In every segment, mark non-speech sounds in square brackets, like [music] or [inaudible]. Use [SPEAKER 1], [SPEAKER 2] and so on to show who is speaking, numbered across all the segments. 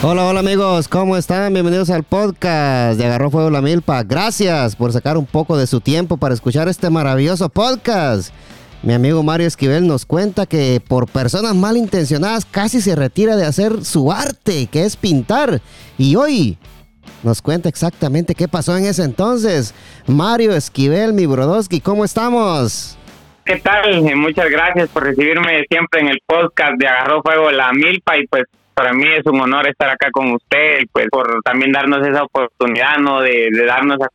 [SPEAKER 1] Hola, hola amigos, ¿cómo están? Bienvenidos al podcast de Agarró Fuego la Milpa. Gracias por sacar un poco de su tiempo para escuchar este maravilloso podcast. Mi amigo Mario Esquivel nos cuenta que por personas malintencionadas casi se retira de hacer su arte, que es pintar. Y hoy nos cuenta exactamente qué pasó en ese entonces. Mario Esquivel, mi Brodowski, ¿cómo estamos?
[SPEAKER 2] ¿Qué tal? Muchas gracias por recibirme siempre en el podcast de Agarró Fuego la Milpa y pues para mí es un honor estar acá con usted, pues por también darnos esa oportunidad, ¿no? De, darnos a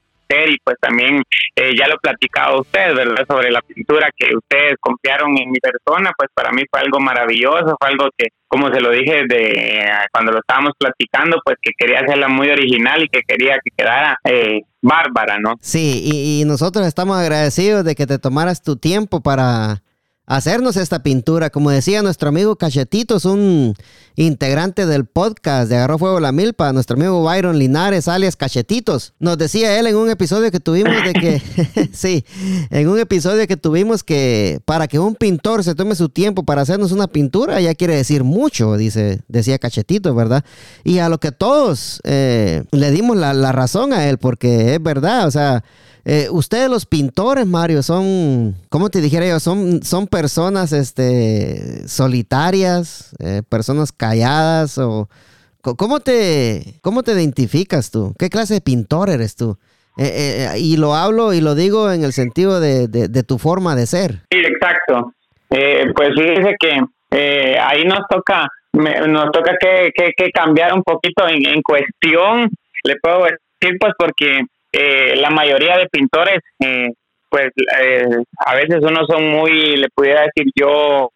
[SPEAKER 2] y pues también eh, ya lo platicaba usted, ¿verdad? Sobre la pintura que ustedes confiaron en mi persona, pues para mí fue algo maravilloso, fue algo que, como se lo dije de cuando lo estábamos platicando, pues que quería hacerla muy original y que quería que quedara eh, bárbara, ¿no?
[SPEAKER 1] Sí, y, y nosotros estamos agradecidos de que te tomaras tu tiempo para hacernos esta pintura. Como decía nuestro amigo Cachetitos, un integrante del podcast de Agarró Fuego la Milpa, nuestro amigo Byron Linares, alias Cachetitos. Nos decía él en un episodio que tuvimos de que, [laughs] sí, en un episodio que tuvimos que para que un pintor se tome su tiempo para hacernos una pintura, ya quiere decir mucho, dice, decía Cachetitos, ¿verdad? Y a lo que todos eh, le dimos la, la razón a él, porque es verdad, o sea, eh, ustedes los pintores, Mario, son, ¿cómo te dijera yo? Son, son personas este, solitarias, eh, personas calladas o... ¿Cómo te, ¿Cómo te identificas tú? ¿Qué clase de pintor eres tú? Eh, y lo hablo y lo digo en el sentido de, de, tu forma de ser.
[SPEAKER 2] Sí, exacto. pues fíjese que ahí nos toca nos toca que, que, cambiar un poquito en, en cuestión, le puedo decir, pues porque eh, la mayoría de pintores, eh, pues eh, a veces uno son muy, le pudiera decir yo,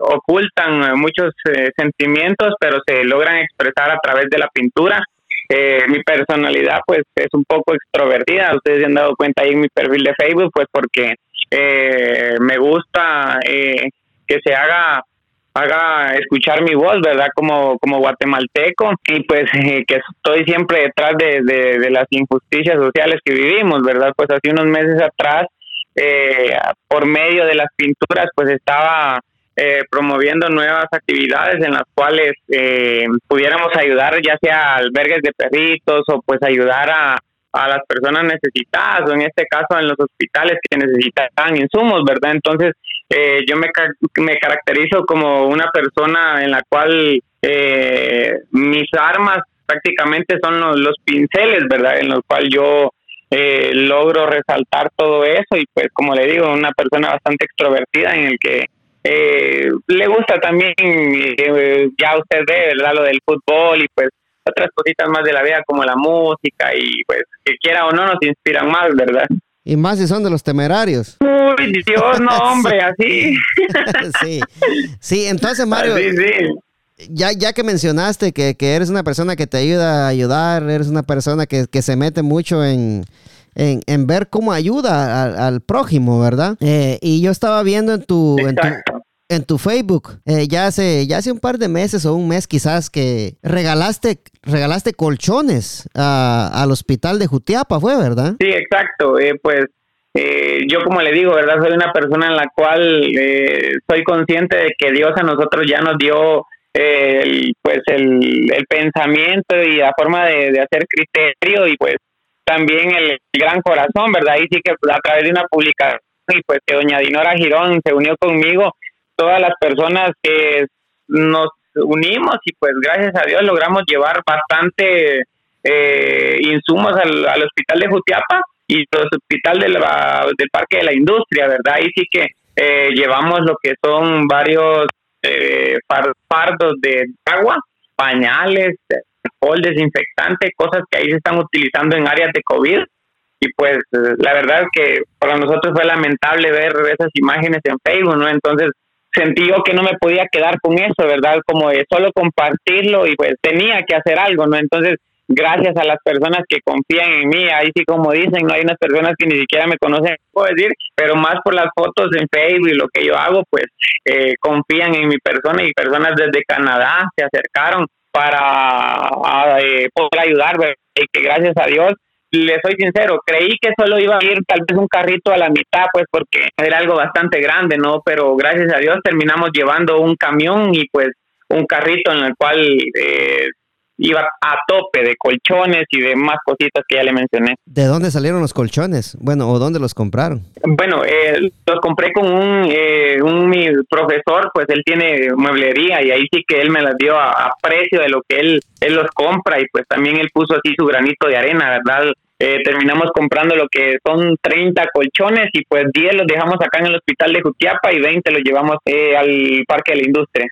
[SPEAKER 2] ocultan muchos sentimientos, pero se logran expresar a través de la pintura. mi personalidad pues es un poco extrovertida, ustedes se han dado cuenta ahí en mi perfil de Facebook, pues porque me gusta que se haga haga escuchar mi voz, ¿verdad? Como, como guatemalteco y pues eh, que estoy siempre detrás de, de, las injusticias sociales que vivimos, ¿verdad? Pues hace unos meses atrás, eh, por medio de las pinturas, pues estaba eh, promoviendo nuevas actividades en las cuales pudiéramos ayudar ya sea a albergues de perritos o pues ayudar a, a las personas necesitadas o en este caso en los hospitales que necesitan insumos, ¿verdad? Entonces eh, yo me, me caracterizo como una persona en la cual eh, mis armas prácticamente son los, pinceles, ¿verdad? En los cuales yo eh, logro resaltar todo eso y pues como le digo, una persona bastante extrovertida en el que le gusta también, ya usted ve, ¿verdad? Lo del fútbol y pues otras cositas más de la vida como la música y pues que quiera o no nos inspiran más, ¿verdad?
[SPEAKER 1] Y más si son de los temerarios.
[SPEAKER 2] Uy, Dios, no, [laughs] hombre, así. [laughs]
[SPEAKER 1] sí. Sí, entonces, Mario. Sí, sí. Ya, ya que mencionaste que, eres una persona que te ayuda a ayudar, eres una persona que, se mete mucho en, en, ver cómo ayuda al, prójimo, ¿verdad? Eh, y yo estaba viendo en tu, en tu, en tu Facebook. Eh, ya hace ya hace un par de meses o un mes quizás que regalaste regalaste colchones al hospital de Jutiapa fue verdad
[SPEAKER 2] sí exacto. Eh, pues eh, yo como le digo verdad soy una persona en la cual soy consciente de que Dios a nosotros ya nos dio el, pues el, pensamiento y la forma de, hacer criterio y pues también el gran corazón verdad y sí que a través de una publicación y pues que doña Dinora Girón se unió conmigo todas las personas que nos unimos y pues gracias a Dios logramos llevar bastante eh, insumos al, hospital de Jutiapa y al hospital del, del Parque de la Industria, ¿verdad? Ahí sí que eh, llevamos lo que son varios eh, fardos de agua, pañales, alcohol desinfectante, cosas que ahí se están utilizando en áreas de COVID. Y pues la verdad que para nosotros fue lamentable ver esas imágenes en Facebook, ¿no? Entonces sentí yo que no me podía quedar con eso, ¿verdad? Como de solo compartirlo y pues tenía que hacer algo, ¿no? Entonces, gracias a las personas que confían en mí, ahí sí como dicen, no hay unas personas que ni siquiera me conocen, puedo decir, pero más por las fotos en Facebook y lo que yo hago, pues eh, confían en mi persona y personas desde Canadá se acercaron para eh, poder ayudar, ¿verdad? Y que gracias a Dios le soy sincero, creí que solo iba a ir tal vez un carrito a la mitad, pues porque era algo bastante grande, ¿no? Pero gracias a Dios terminamos llevando un camión y pues un carrito en el cual eh, iba a tope de colchones y de más cositas que ya le mencioné.
[SPEAKER 1] ¿De dónde salieron los colchones? Bueno, ¿o dónde los compraron?
[SPEAKER 2] Bueno, eh, los compré con un, eh, un mi profesor, pues él tiene mueblería y ahí sí que él me las dio a, precio de lo que él, él los compra y pues también él puso así su granito de arena, ¿verdad? Eh, terminamos comprando lo que son 30 colchones y pues 10 los dejamos acá en el hospital de Jutiapa y 20 los llevamos eh, al Parque de la Industria.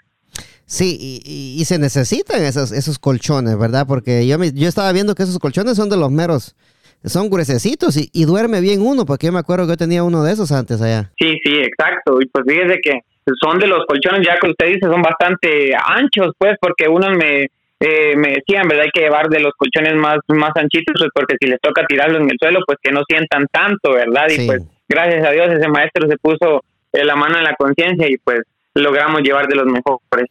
[SPEAKER 1] Sí, y, se necesitan esos, esos colchones, ¿verdad? Porque yo, me, yo estaba viendo que esos colchones son de los meros, son gruesecitos y, duerme bien uno, porque yo me acuerdo que yo tenía uno de esos antes allá.
[SPEAKER 2] Sí, sí, exacto. Y pues fíjese que son de los colchones, ya que usted dice, son bastante anchos, pues, porque uno me, eh, me decían, ¿verdad? Hay que llevar de los colchones más, más anchitos, pues porque si les toca tirarlos en el suelo, pues que no sientan tanto, ¿verdad? Y pues gracias a Dios ese maestro se puso eh, la mano en la conciencia y pues logramos llevar de los mejores.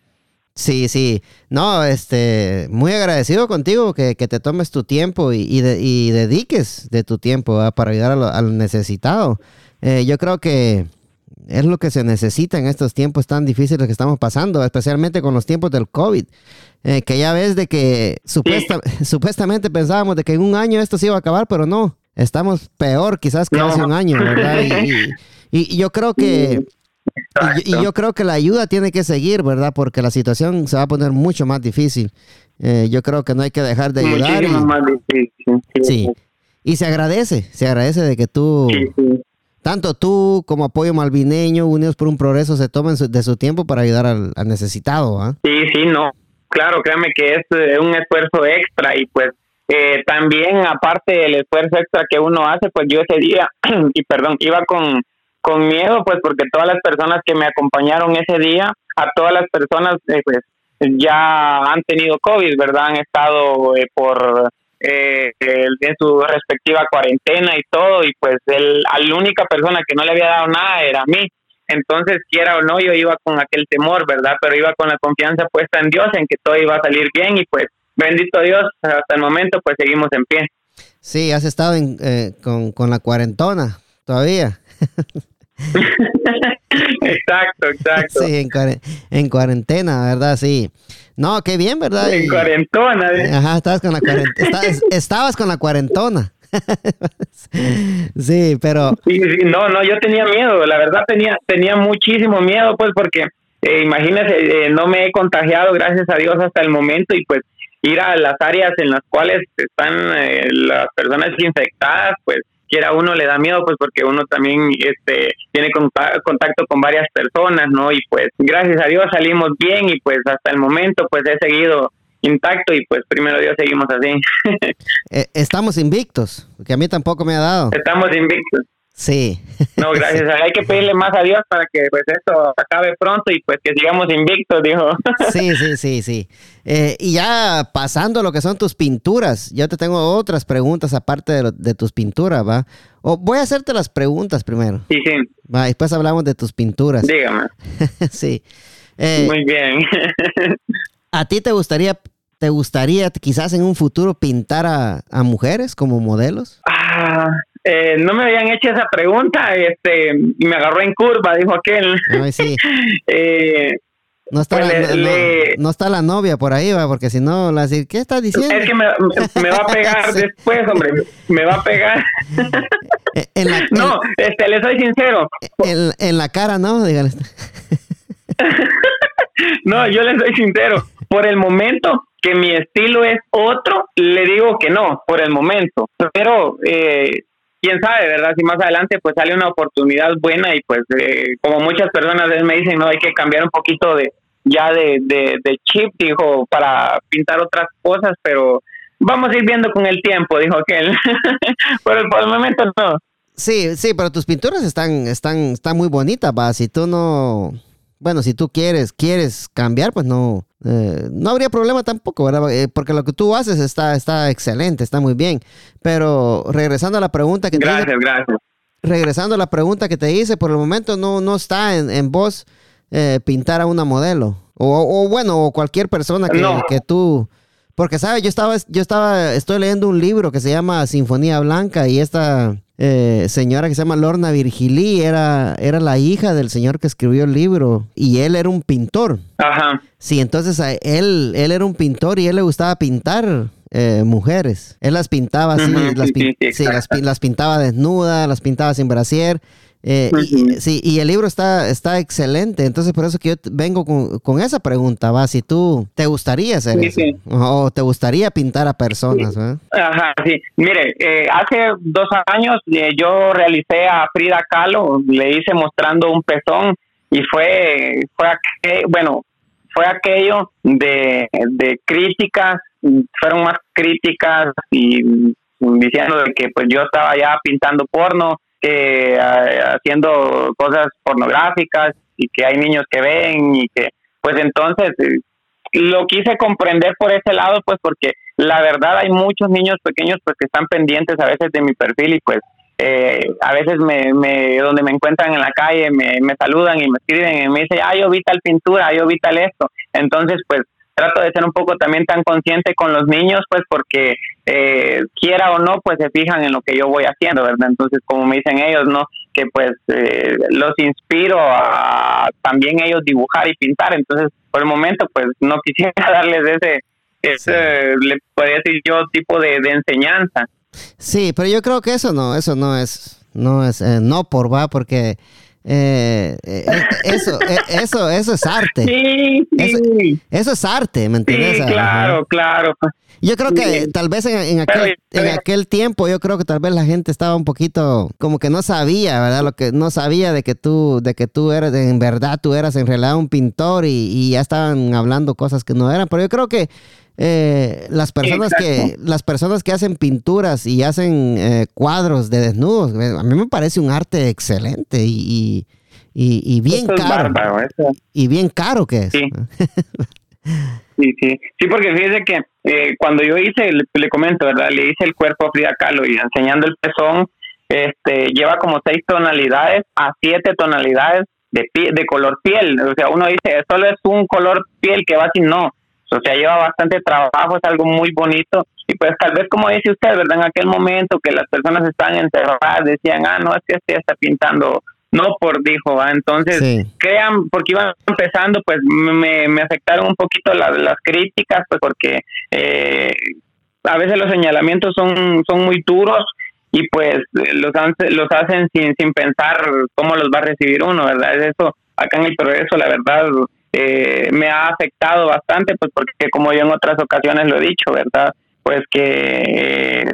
[SPEAKER 1] Sí, sí. No, este, muy agradecido contigo que, te tomes tu tiempo y, y, dediques de tu tiempo para ayudar al necesitado. Eh, yo creo que es lo que se necesita en estos tiempos tan difíciles que estamos pasando, especialmente con los tiempos del COVID. Eh, que ya ves de que [laughs] supuestamente pensábamos de que en un año esto se iba a acabar, pero no. Estamos peor quizás que hace un año, ¿verdad? [laughs] y yo creo que y, yo creo que la ayuda tiene que seguir, ¿verdad? Porque la situación se va a poner mucho más difícil. Eh, yo creo que no hay que dejar de ayudar. Y, más difícil. Sí. Y se agradece, se agradece de que tú, tanto tú como Apoyo Malvineño, Unidos por un Progreso, se tomen de su tiempo para ayudar al, necesitado. ¿ah?
[SPEAKER 2] Sí, sí, no. Claro, créame que es eh, un esfuerzo extra y pues eh, también aparte del esfuerzo extra que uno hace, pues yo ese día, [clears throat] y perdón, iba con con miedo, pues porque todas las personas que me acompañaron ese día, a todas las personas, eh, pues ya han tenido COVID, ¿verdad? Han estado eh, por eh, en su respectiva cuarentena y todo, y pues el, a la única persona que no le había dado nada era a mí. Entonces, quiera o no, yo iba con aquel temor, ¿verdad? Pero iba con la confianza puesta en Dios, en que todo iba a salir bien, y pues, bendito Dios, hasta el momento, pues seguimos en pie.
[SPEAKER 1] Sí, has estado con, con la cuarentona todavía. [laughs]
[SPEAKER 2] exacto, exacto.
[SPEAKER 1] Sí, en, cuarentena, ¿verdad? Sí. No, qué bien, ¿verdad?
[SPEAKER 2] En cuarentona.
[SPEAKER 1] ¿eh? Ajá, estabas con la cuarentona. estabas con la cuarentona. [laughs] sí, pero...
[SPEAKER 2] Sí, sí, no, no, yo tenía miedo, la verdad tenía, tenía muchísimo miedo, pues, porque eh, imagínese, eh, no me he contagiado, gracias a Dios, hasta el momento, y pues ir a las áreas en las cuales están las personas infectadas, pues quiera uno le da miedo pues porque uno también este tiene contacto con varias personas no y pues gracias a Dios salimos bien y pues hasta el momento pues he seguido intacto y pues primero Dios seguimos así. [laughs]
[SPEAKER 1] Eh, estamos invictos que a mí tampoco me ha dado.
[SPEAKER 2] Estamos invictos
[SPEAKER 1] Sí.
[SPEAKER 2] No, gracias. Hay que pedirle más a Dios para que pues esto acabe pronto y pues que sigamos invictos, dijo. [laughs]
[SPEAKER 1] Sí, sí, sí, sí. Eh, y ya pasando a lo que son tus pinturas, yo te tengo otras preguntas aparte de, tus pinturas, ¿va? O voy a hacerte las preguntas primero.
[SPEAKER 2] Sí, sí.
[SPEAKER 1] Va, después hablamos de tus pinturas.
[SPEAKER 2] Dígame. [laughs]
[SPEAKER 1] sí.
[SPEAKER 2] Eh, Muy bien.
[SPEAKER 1] ¿A ti te gustaría te gustaría quizás en un futuro pintar a, a mujeres como modelos?
[SPEAKER 2] Ah, eh, no me habían hecho esa pregunta, este, y me agarró en curva, dijo aquel.
[SPEAKER 1] Ay, sí. [laughs] eh, no está, pues la, no, está la novia por ahí, va, porque si no, la decir, ¿qué estás diciendo?
[SPEAKER 2] Es que me, va a pegar [laughs] después, hombre, me va a pegar. [laughs] Eh, no, este, le soy sincero.
[SPEAKER 1] En, en la cara, ¿no? Dígale.
[SPEAKER 2] no, yo le soy sincero. Por el momento que mi estilo es otro, le digo que no, por el momento. Pero eh, quién sabe, ¿verdad? Si más adelante pues sale una oportunidad buena y pues eh, como muchas personas me dicen, no, hay que cambiar un poquito de ya de, de, chip, dijo, para pintar otras cosas, pero vamos a ir viendo con el tiempo, dijo aquel. [laughs] pero por el momento no.
[SPEAKER 1] Sí, sí, pero tus pinturas están, están, están muy bonitas, va. Si tú no, bueno, si tú quieres, quieres cambiar, pues no, eh, no habría problema tampoco, ¿verdad? Eh, porque lo que tú haces está, está excelente, está muy bien. Pero regresando a la pregunta que
[SPEAKER 2] gracias, te hice, gracias.
[SPEAKER 1] Regresando a la pregunta que te hice, por el momento no, no está en, en vos eh, pintar a una modelo. O, bueno, o cualquier persona que, que tú. Porque, ¿sabes? Yo estaba, yo estaba, estoy leyendo un libro que se llama Sinfonía Blanca y esta eh, señora que se llama Lorna Virgilí, era, era la hija del señor que escribió el libro y él era un pintor.
[SPEAKER 2] Ajá.
[SPEAKER 1] Sí, entonces él, él era un pintor y él le gustaba pintar eh, mujeres. Él las pintaba así, las, las, pintaba desnudas, las pintaba sin brasier. Eh, y, sí, y el libro está, está excelente, entonces por eso que yo vengo con, esa pregunta, va, si tú te gustaría hacer eso, o te gustaría pintar a personas.
[SPEAKER 2] Ajá, sí. Mire, eh, hace dos años eh, yo realicé a Frida Kahlo, le hice mostrando un pezón y fue, fue bueno, fue aquello de, de críticas, fueron más críticas y diciendo de que pues yo estaba ya pintando porno haciendo cosas pornográficas y que hay niños que ven y que pues entonces eh, lo quise comprender por ese lado pues porque la verdad hay muchos niños pequeños pues que están pendientes a veces de mi perfil y pues eh, a veces me, me, donde me encuentran en la calle me, me saludan y me escriben y me dicen, ah, yo vi tal pintura, yo vi tal esto. Entonces, pues trato de ser un poco también tan consciente con los niños, pues porque eh, quiera o no, pues se fijan en lo que yo voy haciendo, ¿verdad? Entonces, como me dicen ellos, ¿no? Que pues eh, los inspiro a también ellos dibujar y pintar, entonces por el momento pues no quisiera [laughs] darles ese, ese le podría decir yo, tipo de, enseñanza.
[SPEAKER 1] Sí, pero yo creo que eso no, eso no es, no es, eh, no por va, porque eh, eh, eh, eso, eso, eso es arte.
[SPEAKER 2] Sí,
[SPEAKER 1] Eso, es arte, ¿me entiendes?
[SPEAKER 2] Sí, claro, claro.
[SPEAKER 1] Yo creo que tal vez en, aquel, en aquel tiempo, yo creo que tal vez la gente estaba un poquito como que no sabía, ¿verdad? Lo que no sabía de que tú, de que tú eres, en verdad tú eras en realidad un pintor y, y ya estaban hablando cosas que no eran. Pero yo creo que eh, las personas que las personas que hacen pinturas y hacen eh, cuadros de desnudos a mí me parece un arte excelente y, y, bien caro. y bien caro que es. [laughs]
[SPEAKER 2] Sí. sí sí. Porque fíjese que eh, cuando yo hice le, comento verdad le hice el cuerpo a Frida Kahlo y enseñando el pezón este lleva como seis tonalidades a siete tonalidades de de color piel. O sea uno dice solo es un color piel que va sin no o sea, lleva bastante trabajo, es algo muy bonito. Y pues tal vez como dice usted, ¿verdad? En aquel momento que las personas estaban encerradas, decían, ah, no, es que este está pintando, no por dijo, ¿va? Entonces, crean, porque iban empezando, pues me, me afectaron un poquito las críticas, pues porque eh, a veces los señalamientos son, son muy duros y pues los, los hacen sin, sin pensar cómo los va a recibir uno, ¿verdad? Es eso, acá en el progreso, la verdad, eh, me ha afectado bastante, pues porque como yo en otras ocasiones lo he dicho, ¿verdad? Pues que eh,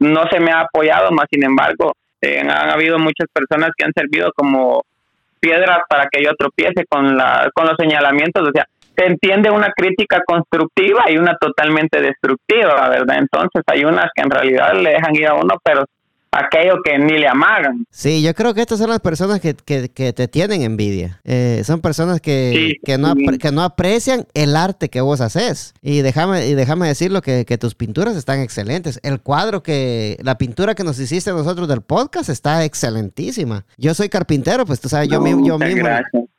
[SPEAKER 2] no se me ha apoyado, más sin embargo, eh, han habido muchas personas que han servido como piedras para que yo tropiece con, la, con los señalamientos, o sea, se entiende una crítica constructiva y una totalmente destructiva, ¿verdad? Entonces hay unas que en realidad le dejan ir a uno, pero aquello que ni le amagan.
[SPEAKER 1] Sí, yo creo que estas son las personas que, te tienen envidia. Eh, son personas que, que, no, que no aprecian el arte que vos haces. Y déjame, y déjame decirlo que, que tus pinturas están excelentes. El cuadro que, la pintura que nos hiciste nosotros del podcast está excelentísima. Yo soy carpintero, pues tú sabes, yo, yo mismo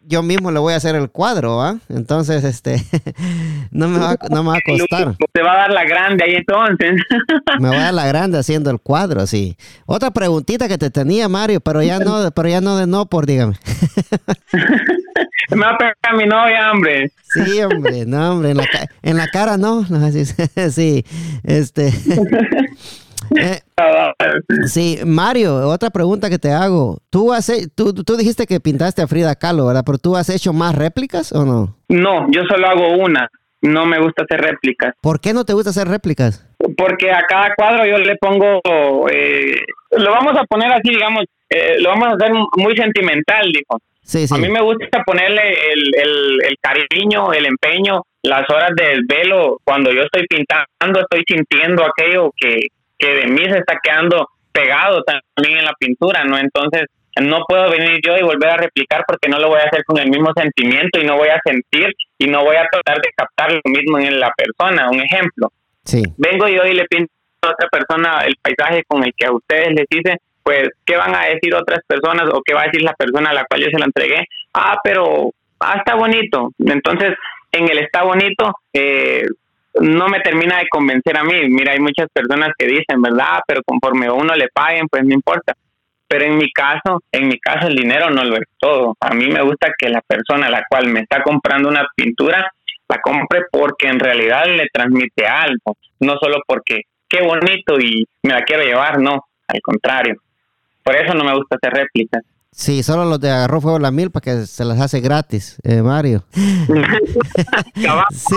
[SPEAKER 1] yo mismo le voy a hacer el cuadro, ¿ah? Entonces, este, [laughs] no me va, no me va a costar.
[SPEAKER 2] Te va a dar la grande ahí entonces. [laughs]
[SPEAKER 1] me voy a dar la grande haciendo el cuadro, sí. Otra preguntita que te tenía, Mario, pero ya no, pero ya no de no por, dígame.
[SPEAKER 2] me va a pegar a mi novia, hombre.
[SPEAKER 1] Sí, hombre, no, hombre, en la, en la cara no, no [laughs] sí, este... [laughs] Eh, sí, Mario, otra pregunta que te hago. ¿Tú, has, tú, tú dijiste que pintaste a Frida Kahlo, ¿verdad? Pero tú has hecho más réplicas o no?
[SPEAKER 2] No, yo solo hago una. No me gusta hacer réplicas.
[SPEAKER 1] ¿Por qué no te gusta hacer réplicas?
[SPEAKER 2] Porque a cada cuadro yo le pongo, eh, lo vamos a poner así, digamos, eh, lo vamos a hacer muy sentimental, dijo. Sí, sí. A mí me gusta ponerle el, el cariño, el empeño, las horas de desvelo. Cuando yo estoy pintando, estoy sintiendo aquello que, que de mí se está quedando pegado también en la pintura, ¿no? Entonces, no puedo venir yo y volver a replicar porque no lo voy a hacer con el mismo sentimiento y no voy a sentir y no voy a tratar de captar lo mismo en la persona. Un ejemplo. Vengo yo y le pinto a otra persona el paisaje con el que a ustedes les hice, pues, ¿qué van a decir otras personas o qué va a decir la persona a la cual yo se lo entregué? Ah, pero, ah, está bonito. Entonces, en el está bonito, eh, no me termina de convencer a mí. Mira, hay muchas personas que dicen, ¿verdad? Pero conforme a uno le paguen, pues no importa. Pero en mi caso, en mi caso el dinero no lo es todo. A mí me gusta que la persona a la cual me está comprando una pintura la compre porque en realidad le transmite algo, no solo porque qué bonito y me la quiero llevar, no, al contrario. Por eso no me gusta hacer réplicas.
[SPEAKER 1] Sí, solo los de agarró fuego la mil para que se las hace gratis, eh, Mario. [laughs] sí.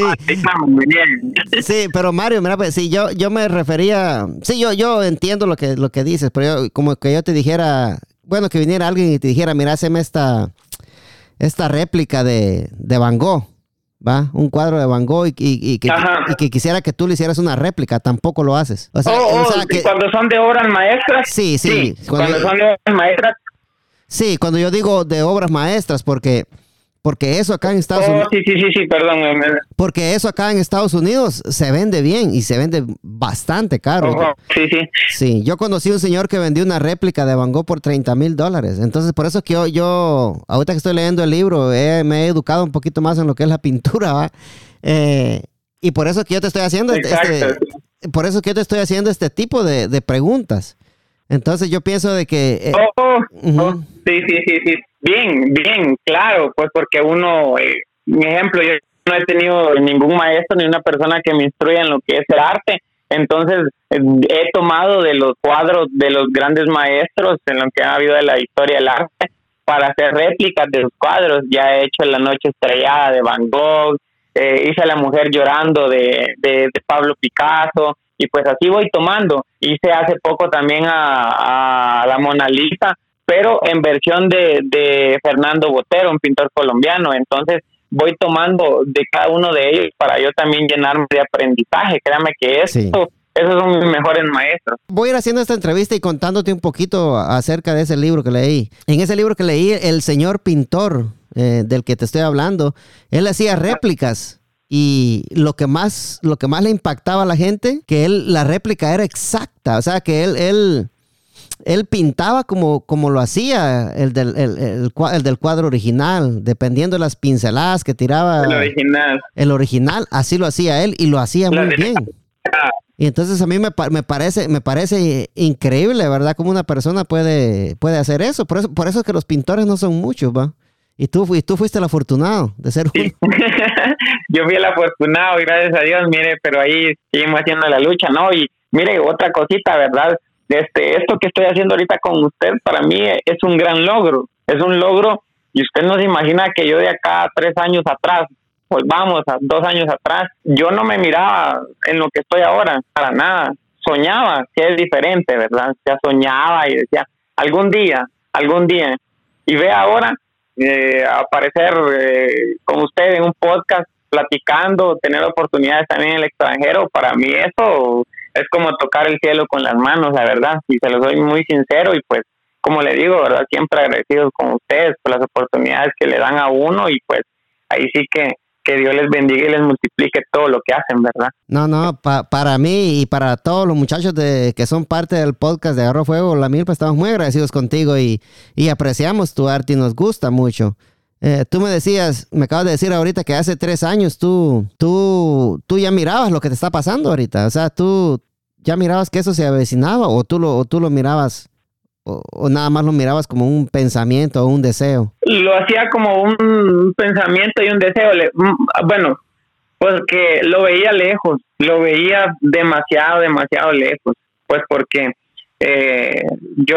[SPEAKER 1] sí, pero Mario, mira, pues sí, yo, yo me refería, sí, yo, yo entiendo lo que, lo que dices, pero yo, como que yo te dijera, bueno, que viniera alguien y te dijera, mira, haceme esta, esta réplica de, de Van Gogh. ¿Va? Un cuadro de Van Gogh y, y, que, que, quisiera que tú le hicieras una réplica, tampoco lo haces.
[SPEAKER 2] O sea, oh, oh, cuando son de obras maestras.
[SPEAKER 1] Sí, sí.
[SPEAKER 2] cuando, son de obras maestras.
[SPEAKER 1] Sí, cuando yo digo de obras maestras, porque porque eso acá en Estados
[SPEAKER 2] oh,
[SPEAKER 1] Unidos.
[SPEAKER 2] Sí, sí, sí, sí, perdón.
[SPEAKER 1] Porque eso acá en Estados Unidos se vende bien y se vende bastante caro.
[SPEAKER 2] sí, sí.
[SPEAKER 1] Sí, yo conocí un señor que vendió una réplica de Van Gogh por 30 mil dólares. Entonces, por eso es que yo, yo, ahorita que estoy leyendo el libro, me he educado un poquito más en lo que es la [laughs] pintura, ¿va? Eh, y por eso que yo te estoy haciendo este, este por eso que yo te estoy haciendo este tipo de, de preguntas. Entonces yo pienso de que...
[SPEAKER 2] Eh, oh, oh, sí, sí, sí, sí. Bien, bien, claro, pues porque uno, eh, ejemplo, yo no he tenido ningún maestro ni una persona que me instruya en lo que es el arte. Entonces eh, he tomado de los cuadros de los grandes maestros en lo que ha habido de la historia del arte para hacer réplicas de sus cuadros. Ya he hecho La Noche Estrellada de Van Gogh, hice La Mujer Llorando de, de Pablo Picasso, y pues así voy tomando. Hice hace poco también a, la Mona Lisa, pero en versión de, de Fernando Botero, un pintor colombiano. Entonces voy tomando de cada uno de ellos para yo también llenarme de aprendizaje. Créame que eso... Esos son mis mejores maestros.
[SPEAKER 1] Voy a ir haciendo esta entrevista y contándote un poquito acerca de ese libro que leí. En ese libro que leí, el señor pintor eh, del que te estoy hablando, él hacía réplicas y lo que más lo que más le impactaba a la gente que él la réplica era exacta o sea que él él él pintaba como, como lo hacía el del, el, del cuadro original, dependiendo de las pinceladas que tiraba.
[SPEAKER 2] El original.
[SPEAKER 1] El original, así lo hacía él y lo hacía muy bien. Y entonces a mí me, me, parece, me parece increíble, ¿verdad? Cómo una persona puede, puede hacer eso. Por eso, por eso es que los pintores no son muchos, ¿va? Y tú, tú fuiste el afortunado de ser
[SPEAKER 2] uno. [laughs] Yo fui el afortunado, gracias a Dios, mire, pero ahí seguimos haciendo la lucha, ¿no? Y mire, otra cosita, ¿verdad? Este, esto que estoy haciendo ahorita con usted, para mí es un gran logro. Es un logro, y usted no se imagina que yo de acá tres años atrás, pues vamos, a dos años atrás, yo no me miraba en lo que estoy ahora, para nada. Soñaba que es diferente, ¿verdad? Ya soñaba y decía, algún día, algún día. Y ve ahora eh, aparecer eh, con usted en un podcast platicando, tener oportunidades también en el extranjero, para mí eso es como tocar el cielo con las manos, la verdad, y se lo soy muy sincero y pues como le digo, ¿verdad? Siempre agradecido con ustedes por las oportunidades que le dan a uno y pues ahí sí que que Dios les bendiga y les multiplique todo lo que hacen, ¿verdad?
[SPEAKER 1] No, no, para mí y para todos los muchachos de, que son parte del podcast de Agarro Fuego, la Milpa, estamos muy agradecidos contigo y, apreciamos tu arte y nos gusta mucho. Eh, tú me decías, me acabas de decir ahorita que hace tres años tú, tú, tú ya mirabas lo que te está pasando ahorita. O sea, tú ya mirabas que eso se avecinaba o tú lo, o tú lo mirabas o, nada más lo mirabas como un pensamiento o un deseo?
[SPEAKER 2] Lo hacía como un pensamiento y un deseo. Bueno, porque lo veía lejos, lo veía demasiado, demasiado lejos. Pues porque eh, yo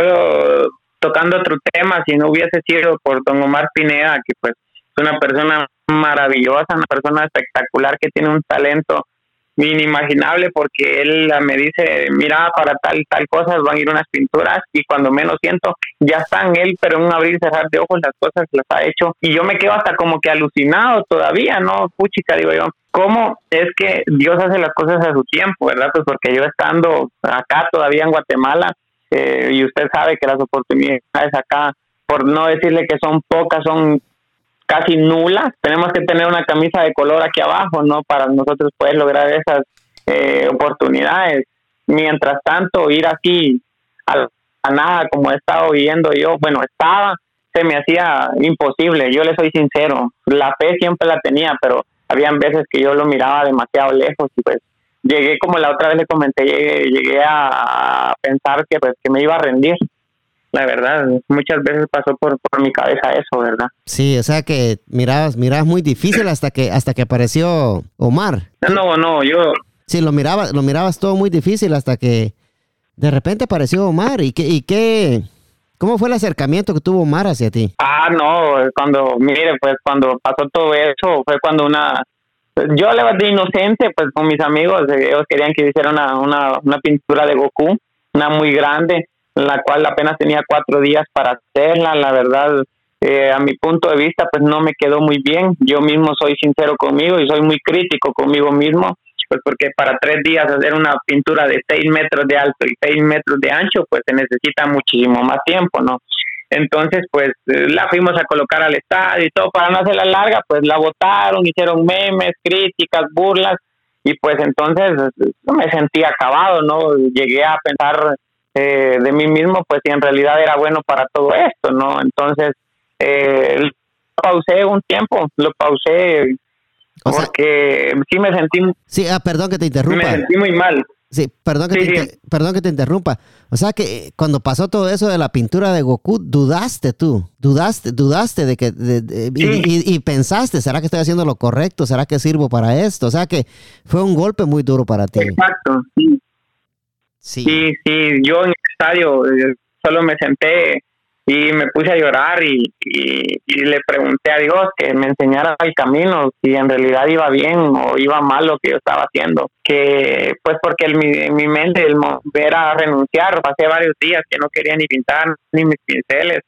[SPEAKER 2] tocando otro tema, si no hubiese sido por don Omar Pineda, que pues es una persona maravillosa, una persona espectacular que tiene un talento inimaginable porque él me dice, mira, para tal tal cosas van a ir unas pinturas y cuando menos siento, ya están él, pero en un abrir y cerrar de ojos las cosas las ha hecho y yo me quedo hasta como que alucinado todavía, ¿no? Puchica, digo yo, ¿cómo es que Dios hace las cosas a su tiempo, verdad? Pues porque yo estando acá todavía en Guatemala eh, y usted sabe que las oportunidades acá, por no decirle que son pocas, son casi nulas. Tenemos que tener una camisa de color aquí abajo, ¿no? Para nosotros poder lograr esas eh, oportunidades. Mientras tanto, ir aquí a, nada, como he estado viendo yo, bueno, estaba, se me hacía imposible. Yo le soy sincero, la fe siempre la tenía, pero habían veces que yo lo miraba demasiado lejos y pues llegué como la otra vez le comenté, llegué, a pensar que pues que me iba a rendir. La verdad, muchas veces pasó por, por mi cabeza eso, ¿verdad?
[SPEAKER 1] Sí, o sea que mirabas, mirabas muy difícil hasta que hasta que apareció Omar.
[SPEAKER 2] No, no, yo
[SPEAKER 1] Sí, lo mirabas, lo mirabas todo muy difícil hasta que de repente apareció Omar y qué y qué ¿Cómo fue el acercamiento que tuvo Omar hacia ti?
[SPEAKER 2] Ah, no, cuando, mire, pues cuando pasó todo eso, fue cuando una, yo le de inocente, pues con mis amigos, eh, ellos querían que hiciera una, una, una pintura de Goku, una muy grande, la cual apenas tenía cuatro días para hacerla, la verdad, eh, a mi punto de vista, pues no me quedó muy bien, yo mismo soy sincero conmigo y soy muy crítico conmigo mismo, pues porque para tres días hacer una pintura de seis metros de alto y seis metros de ancho, pues se necesita muchísimo más tiempo, ¿no? Entonces, pues eh, la fuimos a colocar al estadio y todo, para no hacerla larga, pues la votaron, hicieron memes, críticas, burlas, y pues entonces me sentí acabado, ¿no? Llegué a pensar eh, de mí mismo, pues si en realidad era bueno para todo esto, ¿no? Entonces, eh, lo pausé un tiempo, lo pausé porque sí me sentí...
[SPEAKER 1] Sí, ah, perdón que te interrumpa.
[SPEAKER 2] Me sentí muy mal.
[SPEAKER 1] Sí, perdón que, te, perdón que te interrumpa. O sea que eh, cuando pasó todo eso de la pintura de Goku, dudaste tú, dudaste, dudaste de que, y, pensaste, ¿será que estoy haciendo lo correcto? ¿Será que sirvo para esto? O sea que fue un golpe muy duro para ti.
[SPEAKER 2] Exacto, sí. Sí, sí, sí. yo en el estadio eh, solo me senté y me puse a llorar y, y, le pregunté a Dios que me enseñara el camino, si en realidad iba bien o iba mal lo que yo estaba haciendo. Que pues porque el, mi, mente el era renunciar, pasé varios días que no quería ni pintar ni mis pinceles.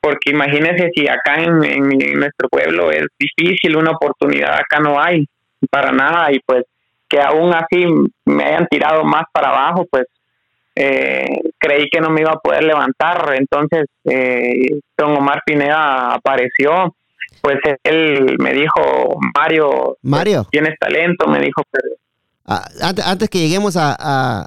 [SPEAKER 2] Porque imagínense si acá en, en nuestro pueblo es difícil, una oportunidad acá no hay para nada y pues que aún así me hayan tirado más para abajo, pues eh, creí que no me iba a poder levantar, entonces eh, don Omar Pineda apareció, pues él me dijo, Mario,
[SPEAKER 1] Mario.
[SPEAKER 2] tienes talento, me dijo.
[SPEAKER 1] Ah, antes, que lleguemos a,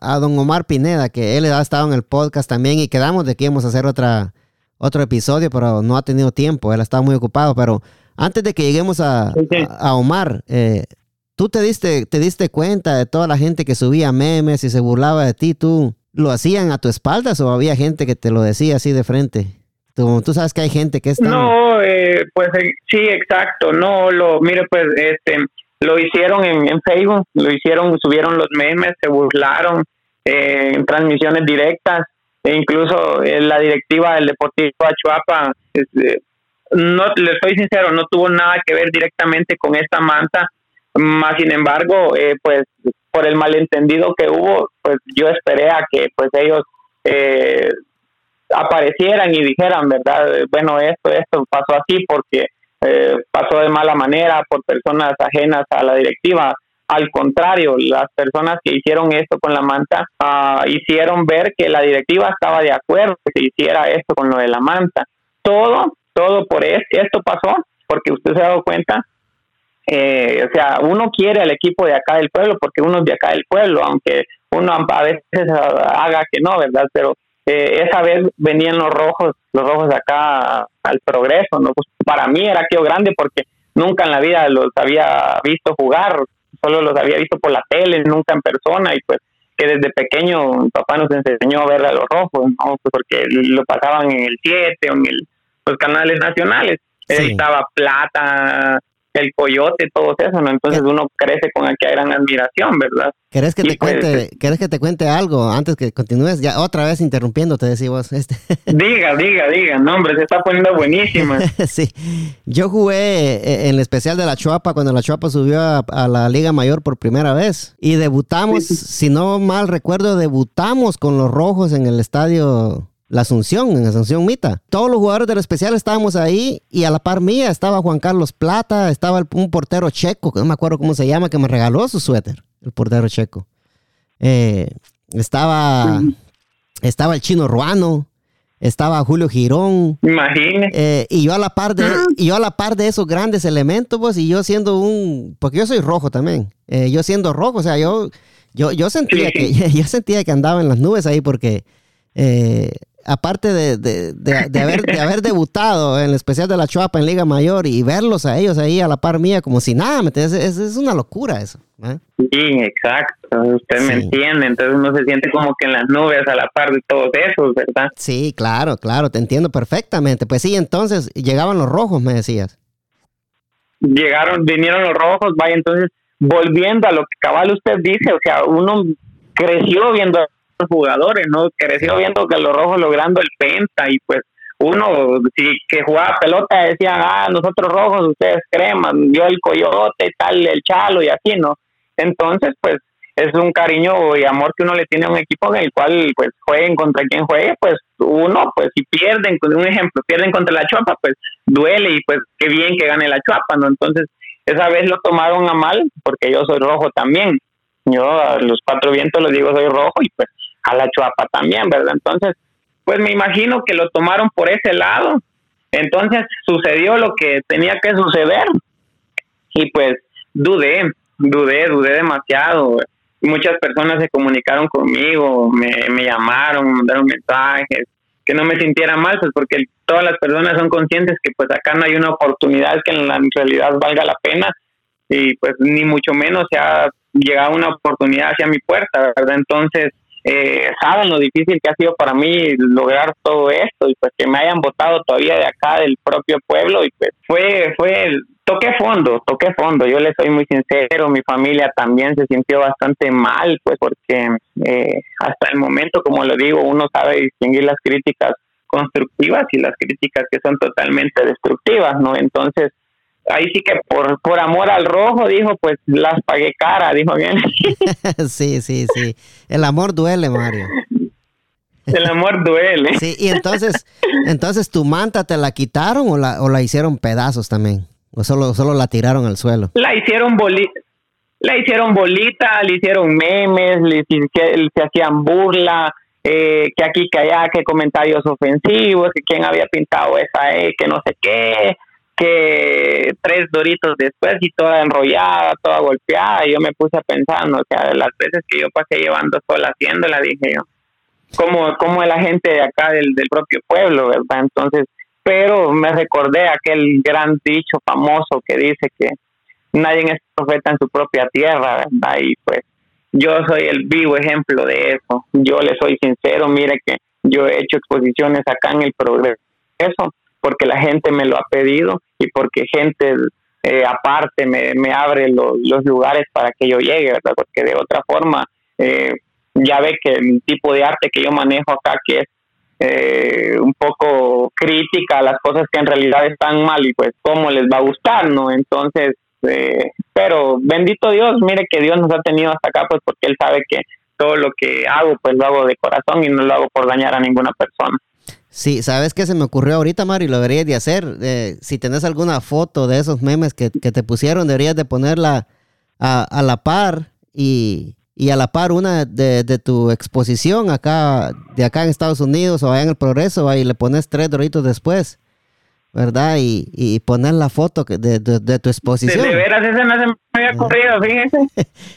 [SPEAKER 1] a, don Omar Pineda, que él ha estado en el podcast también y quedamos de que íbamos a hacer otra, otro episodio, pero no ha tenido tiempo, él ha estado muy ocupado, pero antes de que lleguemos a, a Omar, eh, tú te diste, te diste cuenta de toda la gente que subía memes y se burlaba de ti, tú lo hacían a tu espaldas o había gente que te lo decía así de frente? Tú, tú sabes que hay gente que está...
[SPEAKER 2] No, eh, pues eh, sí, exacto. No, lo, mire, pues este, lo hicieron en, Facebook, lo hicieron, subieron los memes, se burlaron eh, en transmisiones directas, e incluso la directiva del Deportivo Achuapa, este, no, le soy sincero, no tuvo nada que ver directamente con esta manta, más sin embargo, pues por el malentendido que hubo, pues yo esperé a que pues ellos eh, aparecieran y dijeran, ¿verdad? Bueno, esto, esto pasó así porque eh, pasó de mala manera por personas ajenas a la directiva. Al contrario, las personas que hicieron esto con la manta ah, hicieron ver que la directiva estaba de acuerdo que se hiciera esto con lo de la manta. Todo, todo por esto pasó, porque usted se ha dado cuenta eh, o sea, uno quiere al equipo de acá del pueblo porque uno es de acá del pueblo, aunque uno a veces haga que no, ¿verdad? Pero eh, esa vez venían los rojos, los rojos de acá al progreso, ¿no? Pues para mí era aquello grande porque nunca en la vida los había visto jugar, solo los había visto por la tele, nunca en persona y pues que desde pequeño mi papá nos enseñó a ver a los rojos, ¿no? Pues porque lo pasaban en el 7 o en los canales nacionales. Estaba Plata, el coyote, todo eso, ¿no? Entonces uno crece con aquella gran admiración, ¿verdad?
[SPEAKER 1] ¿Querés que, te pues, cuente, ¿Querés que te cuente algo antes que continúes? Ya otra vez interrumpiendo, te decimos. Este. [laughs]
[SPEAKER 2] Diga, diga, diga, no, hombre, se está poniendo buenísima. [laughs]
[SPEAKER 1] sí, yo jugué eh, en el especial de la Chuapa cuando la Chuapa subió a, la Liga Mayor por primera vez y debutamos, si no mal recuerdo, debutamos con los rojos en el estadio la Asunción, en Asunción Mita. Todos los jugadores del especial estábamos ahí y a la par mía estaba Juan Carlos Plata, estaba un portero checo, que no me acuerdo cómo se llama, que me regaló su suéter, el portero checo. Eh, estaba, estaba el chino Ruano, estaba Julio Girón.
[SPEAKER 2] Imagínese.
[SPEAKER 1] Eh, y yo a la par de, y yo a la par de esos grandes elementos, pues, y yo siendo un, porque yo soy rojo también, eh, yo siendo rojo, o sea, yo, yo, yo sentía que, [laughs] yo sentía que andaba en las nubes ahí porque aparte de, de, de, haber, de haber debutado en el especial de la Chuapa en Liga Mayor y verlos a ellos ahí a la par mía como si nada, ¿me es, es, una locura eso.
[SPEAKER 2] ¿eh? Sí, exacto, usted me entiende, entonces uno se siente como que en las nubes a la par de todos esos, ¿verdad?
[SPEAKER 1] Sí, claro, claro, te entiendo perfectamente. Pues sí, entonces llegaban los rojos, me decías.
[SPEAKER 2] Llegaron, vinieron los rojos, vaya, entonces volviendo a lo que cabal usted dice, o sea, uno creció viendo jugadores, ¿no? Creció viendo que los rojos logrando el penta y pues uno si que jugaba pelota decían, ah, nosotros rojos, ustedes creman, yo el coyote y tal, el chalo y así, ¿no? Entonces, pues es un cariño y amor que uno le tiene a un equipo en el cual, pues, jueguen contra quien juegue, pues uno, pues, si pierden, un ejemplo, pierden contra la Chuapa, pues duele y pues qué bien que gane la Chuapa, ¿no? Entonces, esa vez lo tomaron a mal porque yo soy rojo también. Yo a los cuatro vientos les digo soy rojo y pues a la chuapa también, ¿verdad? Entonces, pues me imagino que lo tomaron por ese lado. Entonces sucedió lo que tenía que suceder y pues dudé, dudé, dudé demasiado. Muchas personas se comunicaron conmigo, me, llamaron, me mandaron mensajes, que no me sintiera mal, pues porque todas las personas son conscientes que pues acá no hay una oportunidad que en la realidad valga la pena y pues ni mucho menos se ha llegado una oportunidad hacia mi puerta, ¿verdad? Entonces, eh, saben lo difícil que ha sido para mí lograr todo esto y pues que me hayan votado todavía de acá del propio pueblo y pues fue fue toqué fondo toqué fondo yo le soy muy sincero mi familia también se sintió bastante mal pues porque eh, hasta el momento como lo digo uno sabe distinguir las críticas constructivas y las críticas que son totalmente destructivas no entonces ahí sí que por, por amor al rojo, dijo, pues las pagué cara, dijo bien. [laughs]
[SPEAKER 1] sí, sí, sí. El amor duele, Mario.
[SPEAKER 2] El amor duele.
[SPEAKER 1] Sí, y entonces, entonces tu manta te la quitaron o la, o la hicieron pedazos también, o solo, solo la tiraron al suelo.
[SPEAKER 2] La hicieron bolita, la hicieron bolita, le hicieron memes, le, se hacían burla, eh, que aquí, que allá, que comentarios ofensivos, que quién había pintado esa, eh, que no sé qué, que tres doritos después y toda enrollada, toda golpeada, y yo me puse a pensar, o sea, las veces que yo pasé llevando sola haciéndola, dije yo, como, como la gente de acá del, del propio pueblo, ¿verdad? Entonces, pero me recordé aquel gran dicho famoso que dice que nadie es profeta en su propia tierra, ¿verdad? Y pues yo soy el vivo ejemplo de eso. Yo le soy sincero, mire que yo he hecho exposiciones acá en el progreso porque la gente me lo ha pedido y porque gente eh, aparte me, abre los lugares para que yo llegue, ¿verdad? Porque de otra forma, eh, ya ve que el tipo de arte que yo manejo acá, que es eh, un poco crítica a las cosas que en realidad están mal y pues cómo les va a gustar, ¿no? Entonces, pero bendito Dios, mire que Dios nos ha tenido hasta acá, pues porque Él sabe que todo lo que hago, pues lo hago de corazón y no lo hago por dañar a ninguna persona.
[SPEAKER 1] Sí, ¿sabes qué se me ocurrió ahorita, Mario? Lo deberías de hacer. Eh, si tenés alguna foto de esos memes que, te pusieron, deberías de ponerla a, la par y, a la par una de, tu exposición acá, de acá en Estados Unidos o allá en el Progreso, ahí le pones tres doritos después, ¿verdad? Y, y poner la foto de, tu exposición.
[SPEAKER 2] De, veras, ese no se me había ocurrido, fíjense.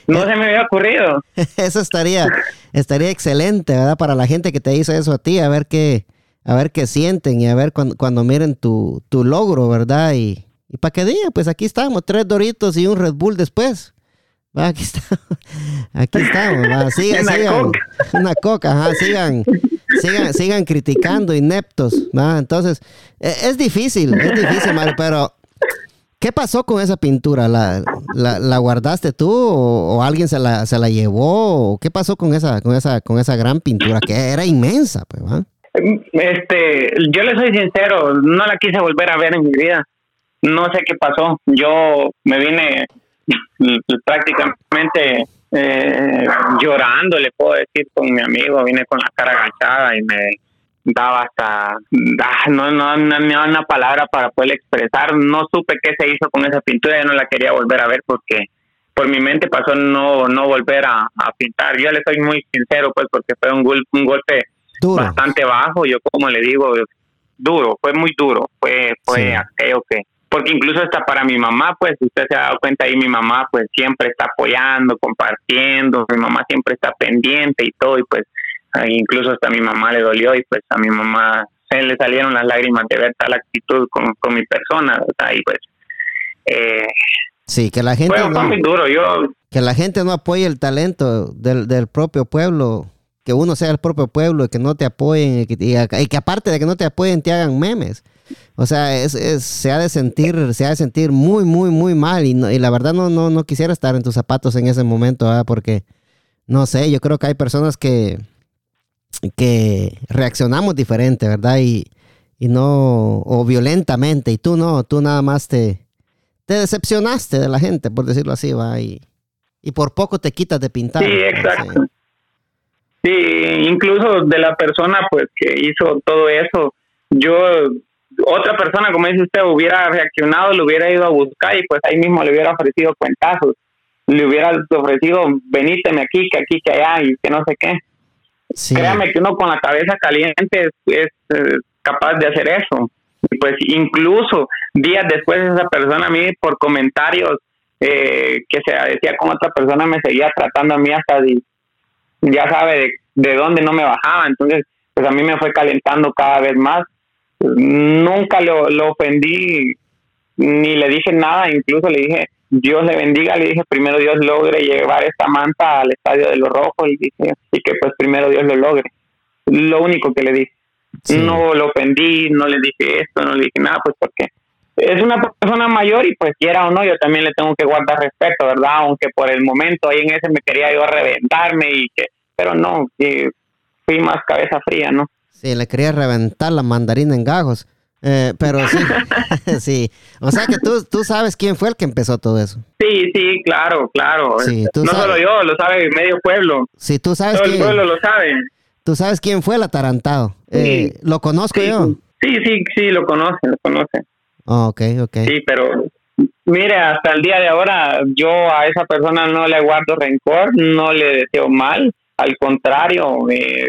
[SPEAKER 2] No se me había ocurrido. [laughs]
[SPEAKER 1] eso estaría, estaría excelente, ¿verdad? Para la gente que te hizo eso a ti, a ver qué a ver qué sienten y a ver cuando, miren tu, logro, ¿verdad? Y, y para que digan, pues aquí estamos, tres Doritos y un Red Bull después. [laughs] aquí estamos, aquí estamos, sigan, una sigan, coca. [laughs] una coca, ajá, sigan, sigan, sigan criticando ineptos, ¿va? Entonces, e, es, difícil, es difícil, Mario, pero ¿qué pasó con esa pintura? ¿La, la, guardaste tú o, alguien se la, se la llevó? ¿Qué pasó con esa, con esa, con esa gran pintura que era inmensa, pues, ¿va?
[SPEAKER 2] Este, yo le soy sincero, no la quise volver a ver en mi vida. No sé qué pasó. Yo me vine [laughs] prácticamente eh, llorando, le puedo decir, con mi amigo. Vine con la cara agachada y me daba hasta ah, no, no, no, una palabra para poder expresar. No supe qué se hizo con esa pintura. Yo no la quería volver a ver porque por mi mente pasó no no volver a, pintar. Yo le soy muy sincero, pues, porque fue un, un golpe bastante bajo, yo como le digo, duro, fue muy duro, fue, fue aquello que, porque incluso hasta para mi mamá, pues usted se ha dado cuenta ahí, mi mamá pues siempre está apoyando, compartiendo, mi mamá siempre está pendiente y todo, y pues incluso hasta a mi mamá le dolió y pues a mi mamá se le salieron las lágrimas de ver tal actitud con, con mi persona, ¿verdad? Y pues... Eh,
[SPEAKER 1] sí, que la gente...
[SPEAKER 2] no, muy duro, yo...
[SPEAKER 1] Que la gente no apoye el talento del, del propio pueblo, que uno sea el propio pueblo y que no te apoyen y que, y que aparte de que no te apoyen te hagan memes. O sea, es, se ha de sentir, se ha de sentir muy, muy, muy mal. Y, y la verdad no, no, no quisiera estar en tus zapatos en ese momento, porque no sé, yo creo que hay personas que, que reaccionamos diferente, ¿verdad? Y, y no, o violentamente, y tú no, tú nada más te, te decepcionaste de la gente, por decirlo así, va, y, y por poco te quitas de pintar.
[SPEAKER 2] Sí, exacto. Sí, incluso de la persona pues que hizo todo eso, yo otra persona, como dice usted, hubiera reaccionado, le hubiera ido a buscar y pues ahí mismo le hubiera ofrecido cuentazos, le hubiera ofrecido veníteme aquí, que aquí, que allá y que no sé qué. Créame que uno con la cabeza caliente es, eh, capaz de hacer eso. Y pues incluso días después esa persona a mí por comentarios eh, que se decía con otra persona me seguía tratando a mí hasta de, ya sabe de, de dónde no me bajaba. Entonces pues a mí me fue calentando cada vez más nunca lo, ofendí ni le dije nada, incluso le dije, Dios le bendiga, le dije, primero Dios logre llevar esta manta al estadio de los rojos y dije, y que pues primero Dios lo logre. Lo único que le dije. No lo ofendí, no le dije esto, no le dije nada, pues porque es una persona mayor y pues quiera o no, yo también le tengo que guardar respeto, ¿verdad? Aunque por el momento ahí en ese me quería yo reventarme y que, pero no, fui más cabeza fría, ¿no?
[SPEAKER 1] Sí, le quería reventar la mandarina en gajos. Eh, pero sí, [laughs] [laughs] sí. O sea que tú, tú sabes quién fue el que empezó todo eso.
[SPEAKER 2] Sí, sí, claro, claro. no solo yo, lo sabe medio pueblo.
[SPEAKER 1] Sí, tú sabes
[SPEAKER 2] Todo el pueblo lo sabe.
[SPEAKER 1] Tú sabes quién fue el atarantado. Eh, ¿Lo conozco yo?
[SPEAKER 2] Sí, sí, sí, lo conoce, lo conoce.
[SPEAKER 1] Oh, ok, ok.
[SPEAKER 2] Sí, pero mire, hasta el día de ahora yo a esa persona no le guardo rencor, no le deseo mal. Al contrario, eh,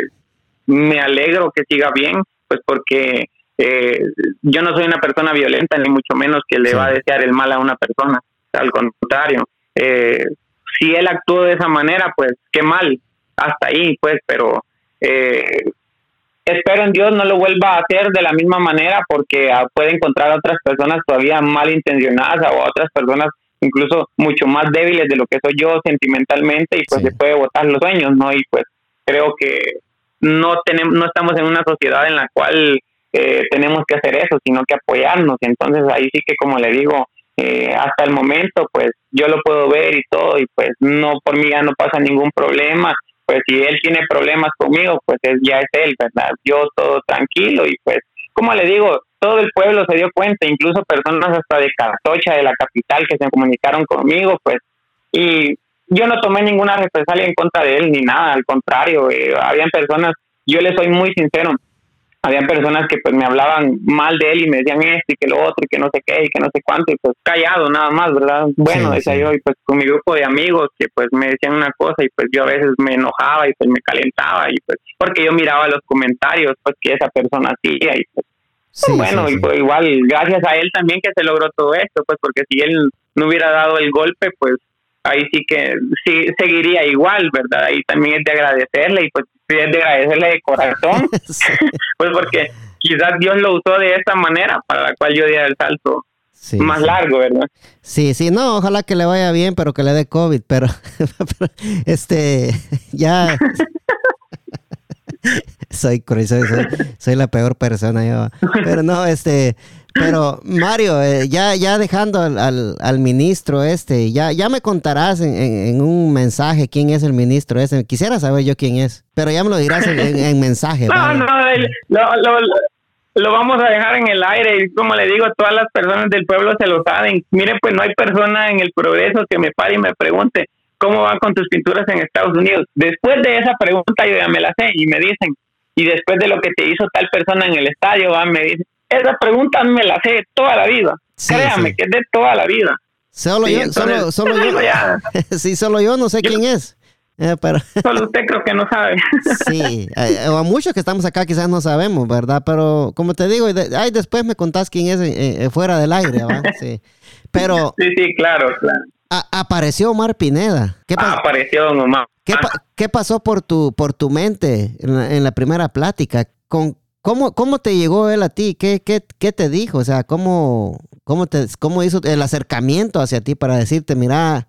[SPEAKER 2] me alegro que siga bien, pues porque eh, yo no soy una persona violenta, ni mucho menos que le va a desear el mal a una persona. Al contrario, eh, si él actuó de esa manera, pues qué mal, hasta ahí, pues, pero eh, espero en Dios no lo vuelva a hacer de la misma manera porque ah, puede encontrar a otras personas todavía malintencionadas o a otras personas incluso mucho más débiles de lo que soy yo sentimentalmente y pues se puede botar los sueños, ¿no? Y pues creo que no tenemos no estamos en una sociedad en la cual eh, tenemos que hacer eso sino que apoyarnos. Entonces ahí sí que como le digo eh, hasta el momento pues yo lo puedo ver y todo y pues no por mí ya no pasa ningún problema pues si él tiene problemas conmigo pues ya es él verdad yo todo tranquilo y pues como le digo todo el pueblo se dio cuenta incluso personas hasta de Cartocha de la capital que se comunicaron conmigo pues y yo no tomé ninguna represalia en contra de él ni nada, al contrario, eh, habían personas, yo le soy muy sincero, habían personas que pues me hablaban mal de él y me decían esto y que lo otro y que no sé qué y que no sé cuánto y pues callado nada más, ¿verdad? Bueno, decía yo y pues con mi grupo de amigos que pues me decían una cosa y pues yo a veces me enojaba y pues me calentaba y pues porque yo miraba los comentarios pues que esa persona hacía y pues, bueno, y pues, igual gracias a él también que se logró todo esto, pues porque si él no hubiera dado el golpe pues ahí sí que sí, seguiría igual, ¿verdad? Ahí también es de agradecerle y pues es de agradecerle de corazón, [laughs] [laughs] pues porque quizás Dios lo usó de esta manera para la cual yo diera el salto más largo, ¿verdad?
[SPEAKER 1] Sí, sí, no, ojalá que le vaya bien, pero que le dé COVID, pero, [laughs] este, ya... soy, soy, soy, la peor persona yo. Pero no, este, pero Mario, eh, ya, ya dejando al, al, ministro este, ya, ya me contarás en, un mensaje quién es el ministro ese. Quisiera saber yo quién es, pero ya me lo dirás en, mensaje.
[SPEAKER 2] No, no, lo, lo, vamos a dejar en el aire y como le digo, todas las personas del pueblo se lo saben. Mire, pues no hay persona en el progreso que me pare y me pregunte cómo van con tus pinturas en Estados Unidos. Después de esa pregunta yo ya me la sé y me dicen, y después de lo que te hizo tal persona en el estadio, va, me dicen, esa pregunta me la sé toda la vida. Créame que es de toda la vida.
[SPEAKER 1] Solo yo, solo, solo yo. [laughs] sí, solo yo no sé quién es. Eh, pero... [laughs]
[SPEAKER 2] Solo usted creo que no sabe. [laughs]
[SPEAKER 1] sí, eh, o a muchos que estamos acá quizás no sabemos, ¿verdad? Pero como te digo, ay, después me contás quién es eh, fuera del aire, ¿va? Sí. Pero...
[SPEAKER 2] Sí, sí, claro, claro.
[SPEAKER 1] Apareció Omar Pineda.
[SPEAKER 2] ¿Qué apareció Don Omar.
[SPEAKER 1] ¿Qué, pasó por tu, por tu mente en la, primera plática? Con, ¿cómo, ¿Cómo te llegó él a ti? ¿Qué, qué, qué te dijo? O sea, ¿cómo, cómo, te, ¿cómo hizo el acercamiento hacia ti para decirte, mira,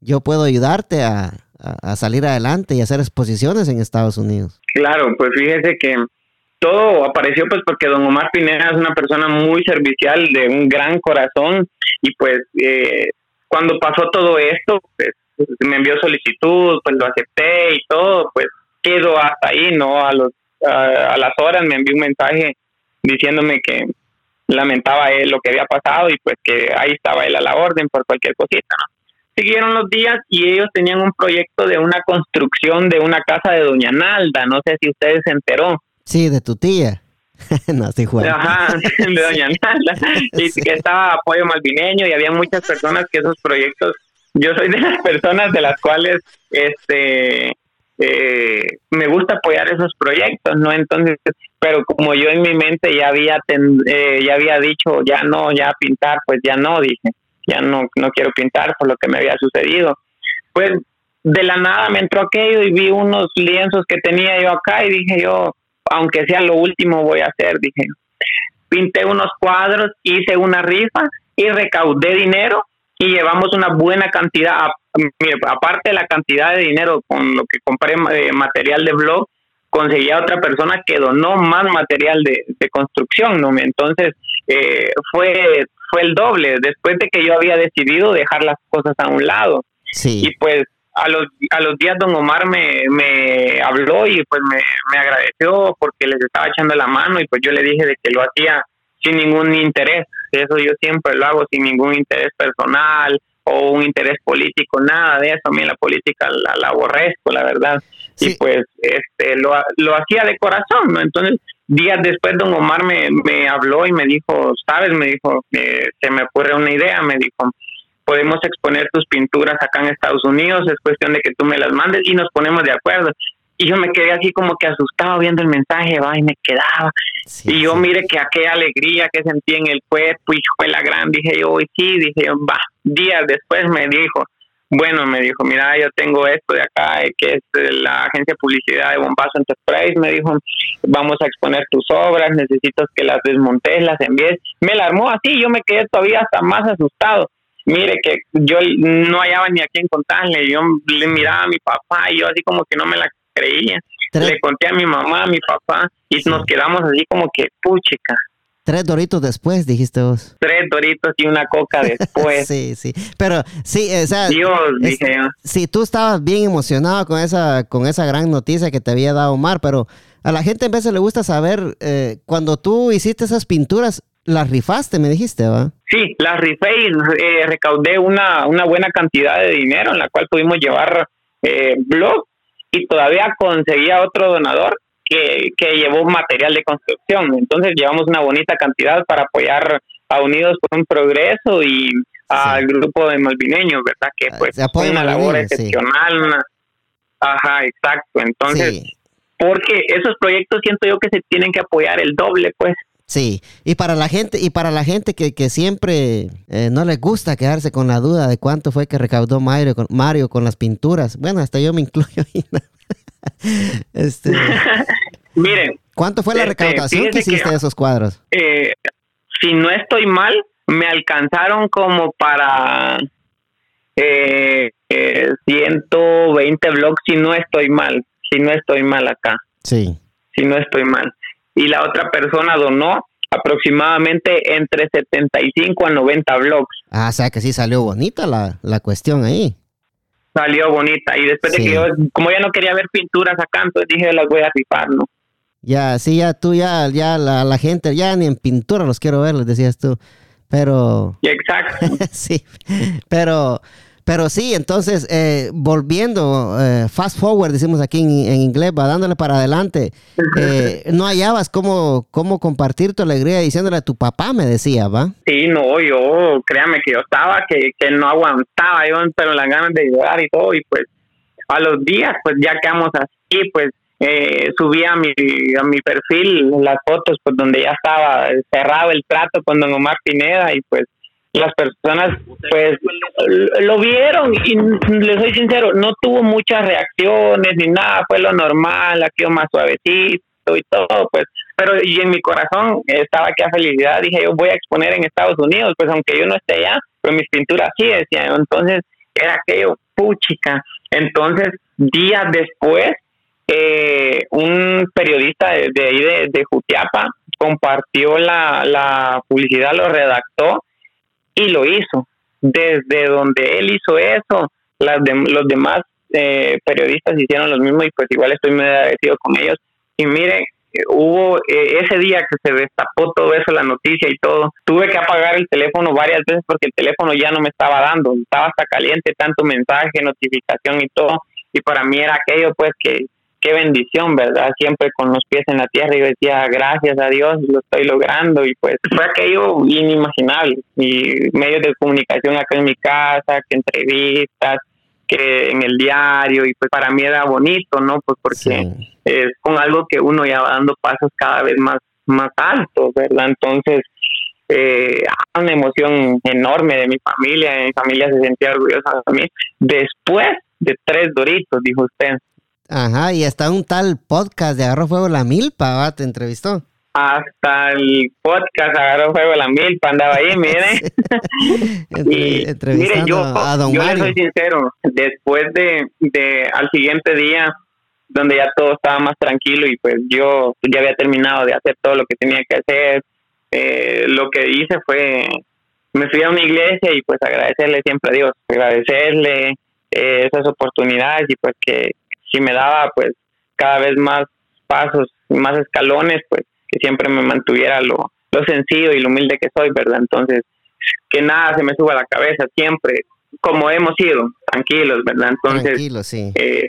[SPEAKER 1] yo puedo ayudarte a, a, salir adelante y hacer exposiciones en Estados Unidos?
[SPEAKER 2] Claro, pues fíjese que todo apareció pues porque don Omar Pineda es una persona muy servicial, de un gran corazón y pues eh, cuando pasó todo esto, pues me envió solicitud, pues lo acepté y todo, pues quedó hasta ahí, ¿no? A, los, a, las horas me envió un mensaje diciéndome que lamentaba él lo que había pasado y pues que ahí estaba él a la orden por cualquier cosita, ¿no? Siguieron los días y ellos tenían un proyecto de una construcción de una casa de Doña Nalda, no sé si ustedes se enteró.
[SPEAKER 1] Sí, de tu tía. [laughs] no, sí, Juan.
[SPEAKER 2] Ajá, [laughs] de Doña Nalda. Y que estaba apoyo malvineño y había muchas personas que esos proyectos, yo soy de las personas de las cuales este eh, me gusta apoyar esos proyectos, ¿no? Entonces, pero como yo en mi mente ya había eh, ya había dicho, ya no, ya pintar, pues ya no, dije, ya no, no quiero pintar por lo que me había sucedido. Pues de la nada me entró aquello y vi unos lienzos que tenía yo acá y dije yo, aunque sea lo último voy a hacer, dije. Pinté unos cuadros, hice una rifa y recaudé dinero y llevamos una buena cantidad, aparte de la cantidad de dinero con lo que compré eh, material de blog, conseguí a otra persona que donó más material de, construcción, ¿no? Entonces, eh, fue, fue el doble, después de que yo había decidido dejar las cosas a un lado.
[SPEAKER 1] Sí.
[SPEAKER 2] Y pues a los, a los días don Omar me, me habló y pues me, me agradeció porque les estaba echando la mano y pues yo le dije de que lo hacía sin ningún interés. Eso yo siempre lo hago sin ningún interés personal o un interés político, nada de eso. A mí la política la, aborrezco, la verdad. Y pues este lo, lo hacía de corazón, ¿no? Entonces, días después don Omar me, me habló y me dijo, sabes, me dijo, eh, se me ocurre una idea, me dijo, podemos exponer tus pinturas acá en Estados Unidos, es cuestión de que tú me las mandes y nos ponemos de acuerdo. Y yo me quedé así como que asustado viendo el mensaje, va, y me quedaba. y yo mire que aquella alegría que sentí en el cuerpo, y fue la gran, dije yo, y sí, dije yo, va. Días después me dijo, bueno, me dijo, mira, yo tengo esto de acá, eh, que es la agencia de publicidad de Bombazo Enterprise, me dijo, vamos a exponer tus obras, necesito que las desmontes, las envíes. Me la armó así, yo me quedé todavía hasta más asustado mire que yo no hallaba ni a quién contarle, yo le miraba a mi papá y yo así como que no me la creía. Le conté a mi mamá, a mi papá y nos quedamos así como que puchica.
[SPEAKER 1] Tres doritos después, dijiste vos.
[SPEAKER 2] Tres doritos y una coca [laughs] después.
[SPEAKER 1] sí, sí. Pero sí, o sea.
[SPEAKER 2] Dios, dije yo.
[SPEAKER 1] Sí, tú estabas bien emocionado con esa, con esa gran noticia que te había dado Omar, pero a la gente en vez le gusta saber, eh, cuando tú hiciste esas pinturas, las rifaste, me dijiste, ¿va?
[SPEAKER 2] Sí, las rifé y eh, recaudé una, una buena cantidad de dinero en la cual pudimos llevar eh, blog y todavía conseguía otro donador que, que llevó material de construcción. Entonces llevamos una bonita cantidad para apoyar a Unidos por un Progreso y al grupo de malvineños, ¿verdad? Que pues fue una labor excepcional. Ajá, exacto. Entonces, porque esos proyectos siento yo que se tienen que apoyar el doble, pues.
[SPEAKER 1] Sí, y para la gente, y para la gente que, que siempre eh, no les gusta quedarse con la duda de cuánto fue que recaudó Mario con, Mario con las pinturas. Bueno, hasta yo me incluyo [laughs] este, [laughs]
[SPEAKER 2] Miren.
[SPEAKER 1] ¿Cuánto fue la este, recaudación que hiciste de esos cuadros?
[SPEAKER 2] Eh, si no estoy mal, me alcanzaron como para eh, 120 blogs, si no estoy mal, si no estoy mal acá.
[SPEAKER 1] Sí.
[SPEAKER 2] Si no estoy mal y la otra persona donó aproximadamente entre 75 a 90 blogs.
[SPEAKER 1] Ah, o sea que sí salió bonita la, la cuestión ahí.
[SPEAKER 2] Salió bonita y después de que yo, como ya no quería ver pinturas acá, entonces dije las voy a rifar, ¿no?
[SPEAKER 1] Ya, sí, ya tú, ya, ya la, la gente, ya ni en pintura los quiero ver, les decías tú. Pero...
[SPEAKER 2] Exacto. [laughs]
[SPEAKER 1] sí, pero pero sí, entonces, eh, volviendo, eh, fast forward, decimos aquí en, inglés, va dándole para adelante, eh, no hallabas cómo, cómo compartir tu alegría diciéndole a tu papá, me decía, ¿va?
[SPEAKER 2] Sí, no, yo, créame que yo estaba, que, que no aguantaba, yo, pero las ganas de llorar y todo, y pues a los días, pues ya quedamos así, pues eh, subí a mi, a mi perfil las fotos, pues donde ya estaba cerrado el trato con don Omar Pineda, y pues las personas pues lo vieron y les soy sincero, no tuvo muchas reacciones ni nada, fue lo normal, aquí más suavecito y todo, pues, pero y en mi corazón estaba aquella felicidad, dije yo voy a exponer en Estados Unidos, pues aunque yo no esté allá, pero mis pinturas sí decían, entonces era aquello, puchica, entonces días después eh, un periodista de, ahí de, Jutiapa compartió la, la publicidad, lo redactó y lo hizo. Desde donde él hizo eso, las de, los demás eh, periodistas hicieron lo mismo y pues igual estoy muy agradecido con ellos. Y miren, hubo eh, ese día que se destapó todo eso, la noticia y todo, tuve que apagar el teléfono varias veces porque el teléfono ya no me estaba dando, estaba hasta caliente, tanto mensaje, notificación y todo. Y para mí era aquello pues que qué bendición, ¿verdad? Siempre con los pies en la tierra y decía, gracias a Dios, lo estoy logrando y pues fue aquello inimaginable. Y medios de comunicación acá en mi casa, que entrevistas, que en el diario y pues para mí era bonito, ¿no? Pues porque es con algo que uno ya va dando pasos cada vez más, más altos, ¿verdad? Entonces, eh, una emoción enorme de mi familia, mi familia se sentía orgullosa de mí. Después de tres doritos, dijo usted.
[SPEAKER 1] Ajá, y hasta un tal podcast de Agarro Fuego la Milpa, ¿te entrevistó?
[SPEAKER 2] Hasta el podcast Agarro Fuego la Milpa andaba ahí, [laughs] mire. y, mire, yo, a don yo le soy sincero, después de, de al siguiente día, donde ya todo estaba más tranquilo y pues yo ya había terminado de hacer todo lo que tenía que hacer, eh, lo que hice fue, me fui a una iglesia y pues agradecerle siempre a Dios, agradecerle eh, esas oportunidades y pues que si me daba pues cada vez más pasos, más escalones, pues que siempre me mantuviera lo, lo sencillo y lo humilde que soy, ¿verdad? Entonces, que nada se me suba a la cabeza, siempre, como hemos sido, tranquilos, ¿verdad? Entonces,
[SPEAKER 1] sí.
[SPEAKER 2] Eh,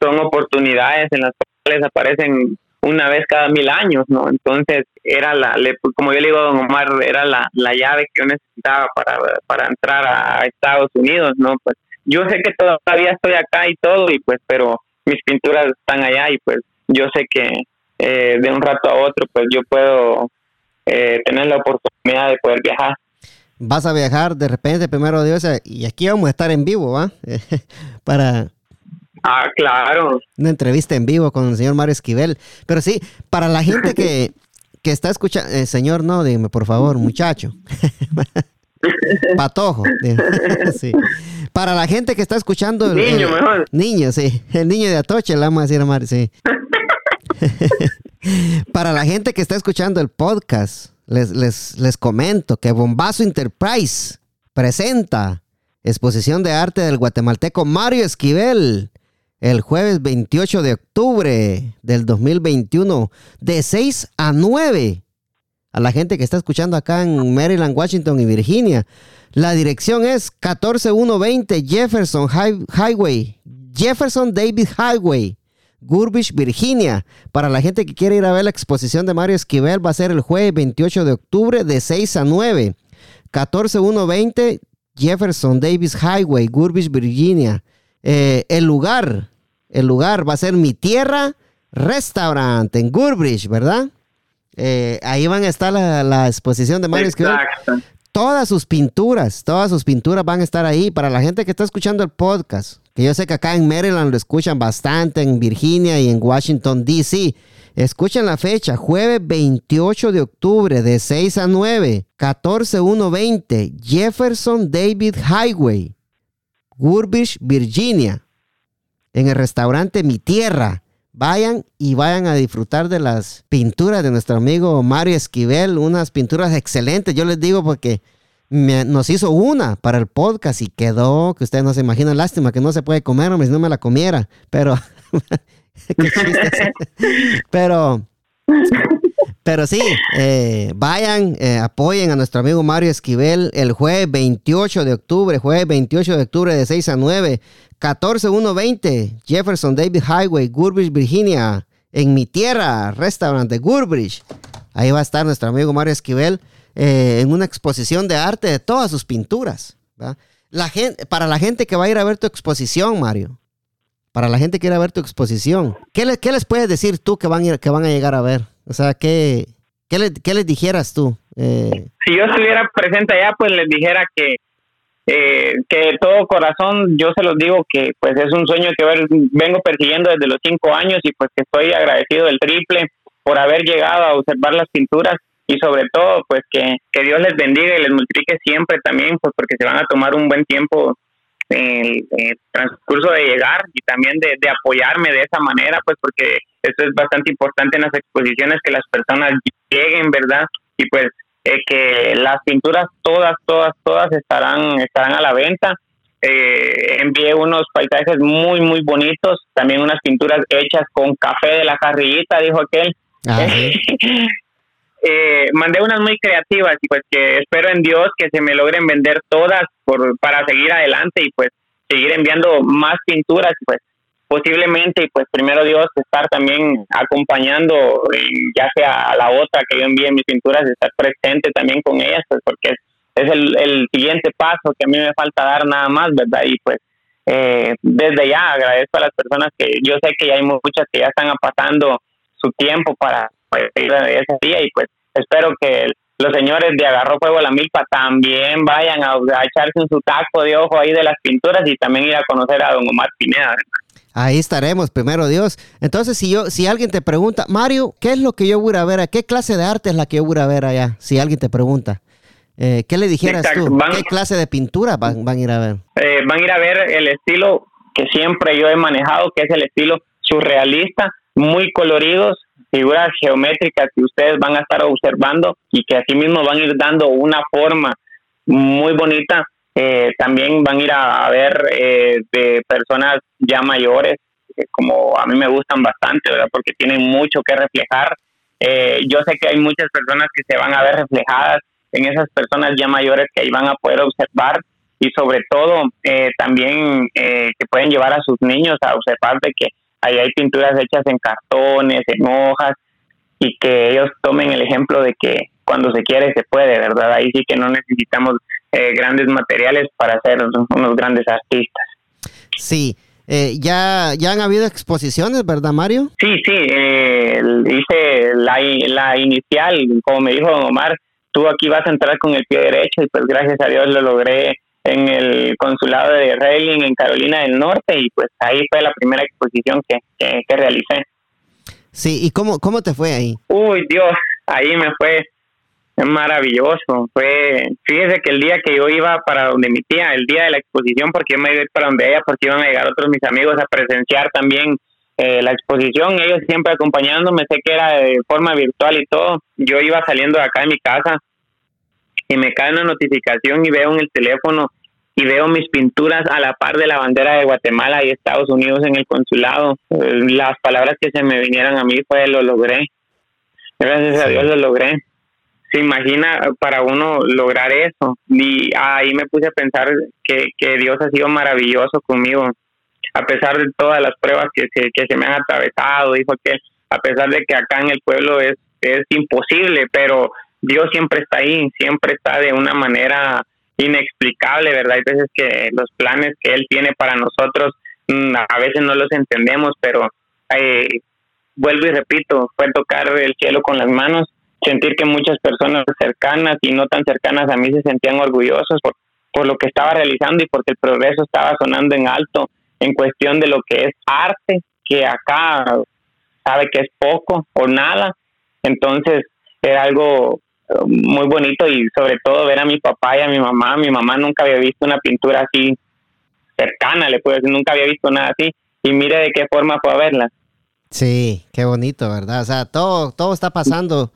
[SPEAKER 2] son oportunidades en las cuales aparecen una vez cada mil años, ¿no? Entonces, era la, como yo le digo a don Omar, era la, la llave que yo necesitaba para, para entrar a Estados Unidos, ¿no? Pues yo sé que todavía estoy acá y todo, y pues, pero mis pinturas están allá y pues yo sé que eh, de un rato a otro, pues yo puedo eh, tener la oportunidad de poder viajar.
[SPEAKER 1] Vas a viajar de repente, primero Dios, y aquí vamos a estar en vivo, ¿va? [laughs] para...
[SPEAKER 2] Ah, claro.
[SPEAKER 1] Una entrevista en vivo con el señor Mario Esquivel. Pero sí, para la gente que, que está escuchando, eh, señor, no, dime por favor, muchacho. [laughs] [laughs] Patojo. [laughs] sí. Para la gente que está escuchando.
[SPEAKER 2] niño, mejor.
[SPEAKER 1] Niño, sí. El niño de Atoche, la vamos a decir a Mari, sí. [laughs] Para la gente que está escuchando el podcast, les, les, les comento que Bombazo Enterprise presenta exposición de arte del guatemalteco Mario Esquivel el jueves 28 de octubre del 2021 de 6 a 9 a la gente que está escuchando acá en Maryland, Washington y Virginia. La dirección es 14120 Jefferson Highway, Jefferson David Highway, Gurbich, Virginia. Para la gente que quiere ir a ver la exposición de Mario Esquivel, va a ser el jueves 28 de octubre de 6 a 9. 14120 Jefferson Davis Highway, Gurbich, Virginia. Eh, el lugar, el lugar va a ser Mi Tierra Restaurant en Gurbridge, ¿verdad? Eh, ahí van a estar la, exposición de Mario Esquivel. Todas sus pinturas, todas sus pinturas van a estar ahí. Para la gente que está escuchando el podcast, que yo sé que acá en Maryland lo escuchan bastante, en Virginia y en Washington, D.C. Escuchen la fecha, jueves 28 de octubre de 6 a 9, 14120, Jefferson David Highway, Gurbich, Virginia, en el restaurante Mi Tierra. Vayan y vayan a disfrutar de las pinturas de nuestro amigo Mario Esquivel, unas pinturas excelentes, yo les digo porque nos hizo una para el podcast y quedó, que ustedes no se imaginan, lástima que no se puede comer, hombre, si no me la comiera, pero, [laughs] [laughs] pero, pero sí, eh, vayan, eh, apoyen a nuestro amigo Mario Esquivel el jueves 28 de octubre, jueves 28 de octubre de 6 a 9, 14120 Jefferson David Highway, Gurbridge, Virginia, en mi tierra, restaurante Gurbridge. Ahí va a estar nuestro amigo Mario Esquivel eh, en una exposición de arte de todas sus pinturas. La gente, para la gente que va a ir a ver tu exposición, Mario, para la gente que quiere ver tu exposición, ¿qué, les puedes decir tú que van, a que van a llegar a ver? O sea, ¿qué, qué, les dijeras tú? Eh,
[SPEAKER 2] si yo estuviera presente allá, pues les dijera que, eh, que de todo corazón, yo se los digo que pues es un sueño que vengo persiguiendo desde los cinco años y pues que estoy agradecido del triple por haber llegado a observar las pinturas y sobre todo pues que, que Dios les bendiga y les multiplique siempre también pues porque se van a tomar un buen tiempo en el, transcurso de llegar y también de, de, apoyarme de esa manera pues porque eso es bastante importante en las exposiciones que las personas lleguen verdad y pues eh, que las pinturas todas todas todas estarán estarán a la venta. Eh, envié unos paisajes muy muy bonitos también unas pinturas hechas con café de la carrillita dijo aquel. Ah, [laughs] eh, mandé unas muy creativas y pues que espero en Dios que se me logren vender todas por, para seguir adelante y pues seguir enviando más pinturas pues posiblemente y pues primero Dios estar también acompañando ya sea a la otra que yo envíe mis pinturas estar presente también con ellas pues porque es, el, el siguiente paso que a mí me falta dar nada más verdad y pues eh, desde ya agradezco a las personas que yo sé que ya hay muchas que ya están pasando su tiempo para pues, ese día y pues espero que los señores de Agarró Fuego a la Milpa también vayan a, echarse en su taco de ojo ahí de las pinturas y también ir a conocer a don Omar Pineda.
[SPEAKER 1] Ahí estaremos, primero Dios. Entonces, si yo, si alguien te pregunta, Mario, ¿qué es lo que yo voy a ver? ¿Qué clase de arte es la que yo voy a ver allá? Si alguien te pregunta. Eh, ¿Qué le dijeras tú? ¿Qué clase de pintura van, van a ir a ver?
[SPEAKER 2] Eh, van a ir a ver el estilo que siempre yo he manejado, que es el estilo surrealista, muy coloridos, figuras geométricas que ustedes van a estar observando y que así mismo van a ir dando una forma muy bonita. Eh, también van a ir a, ver eh, de personas ya mayores, como a mí me gustan bastante, ¿verdad? Porque tienen mucho que reflejar. Eh, yo sé que hay muchas personas que se van a ver reflejadas en esas personas ya mayores que ahí van a poder observar y sobre todo también que pueden llevar a sus niños a observar de que Ahí hay pinturas hechas en cartones, en hojas, y que ellos tomen el ejemplo de que cuando se quiere se puede, ¿verdad? Ahí sí que no necesitamos eh, grandes materiales para ser unos grandes artistas.
[SPEAKER 1] Sí. Eh, ya, ya han habido exposiciones, ¿verdad, Mario?
[SPEAKER 2] Sí, sí. Eh, hice la, la inicial, como me dijo don Omar, tú aquí vas a entrar con el pie derecho y pues gracias a Dios lo logré en el consulado de Reiling en Carolina del Norte y pues ahí fue la primera exposición que, que, realicé.
[SPEAKER 1] Sí, ¿y cómo, cómo te fue ahí?
[SPEAKER 2] Uy, Dios, ahí me fue maravilloso. Fue, fíjese que el día que yo iba para donde mi tía, el día de la exposición, porque yo me iba para donde ella, porque iban a llegar otros mis amigos a presenciar también eh, la exposición, ellos siempre acompañándome, sé que era de forma virtual y todo. Yo iba saliendo de acá de mi casa y me cae una notificación y veo en el teléfono y veo mis pinturas a la par de la bandera de Guatemala y Estados Unidos en el consulado. Eh, las palabras que se me vinieron a mí fue lo logré. Gracias a Dios lo logré. Se imagina para uno lograr eso. Y ahí me puse a pensar que, que Dios ha sido maravilloso conmigo. A pesar de todas las pruebas que se, que se me han atravesado, dijo que a pesar de que acá en el pueblo es, es imposible, pero Dios siempre está ahí, siempre está de una manera inexplicable, ¿verdad? Hay veces que los planes que Él tiene para nosotros mm, a veces no los entendemos, pero eh, vuelvo y repito, fue tocar el cielo con las manos, sentir que muchas personas cercanas y no tan cercanas a mí se sentían orgullosos por, por lo que estaba realizando y porque el progreso estaba sonando en alto en cuestión de lo que es arte, que acá sabe que es poco o nada. Entonces era algo muy bonito y sobre todo ver a mi papá y a mi mamá. Mi mamá nunca había visto una pintura así cercana, le puedo decir, nunca había visto nada así y mire de qué forma fue a verla.
[SPEAKER 1] Sí, qué bonito, ¿verdad? O sea, todo, todo está pasando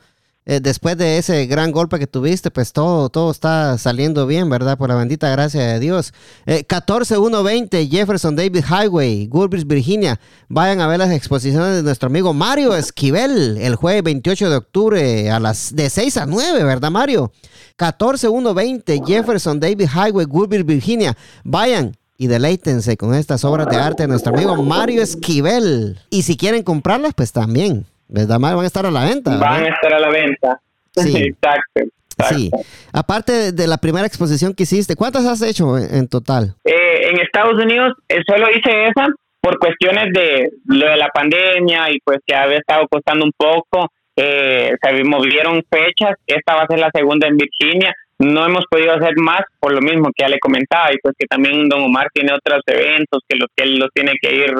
[SPEAKER 1] eh, después de ese gran golpe que tuviste, pues todo, todo está saliendo bien, ¿verdad? Por la bendita gracia de Dios. Eh, 14120 Jefferson David Highway, Goodbridge, Virginia. Vayan a ver las exposiciones de nuestro amigo Mario Esquivel el jueves 28 de octubre a las de 6 a 9, ¿verdad, Mario? 14120 Jefferson David Highway, Goodbridge, Virginia. Vayan, y deleítense con estas obras de arte de nuestro amigo Mario Esquivel. Y si quieren comprarlas, pues también. ¿Verdad, Van a estar a la venta.
[SPEAKER 2] Van a estar a la venta. Sí. [laughs] Exacto.
[SPEAKER 1] Sí. Aparte de la primera exposición que hiciste, ¿cuántas has hecho en, total?
[SPEAKER 2] Eh, en Estados Unidos eh, solo hice esa por cuestiones de lo de la pandemia y pues que había estado costando un poco. eh, se movieron fechas, esta va a ser la segunda en Virginia, no hemos podido hacer más por lo mismo que ya le comentaba y pues que también don Omar tiene otros eventos que los que él los tiene que ir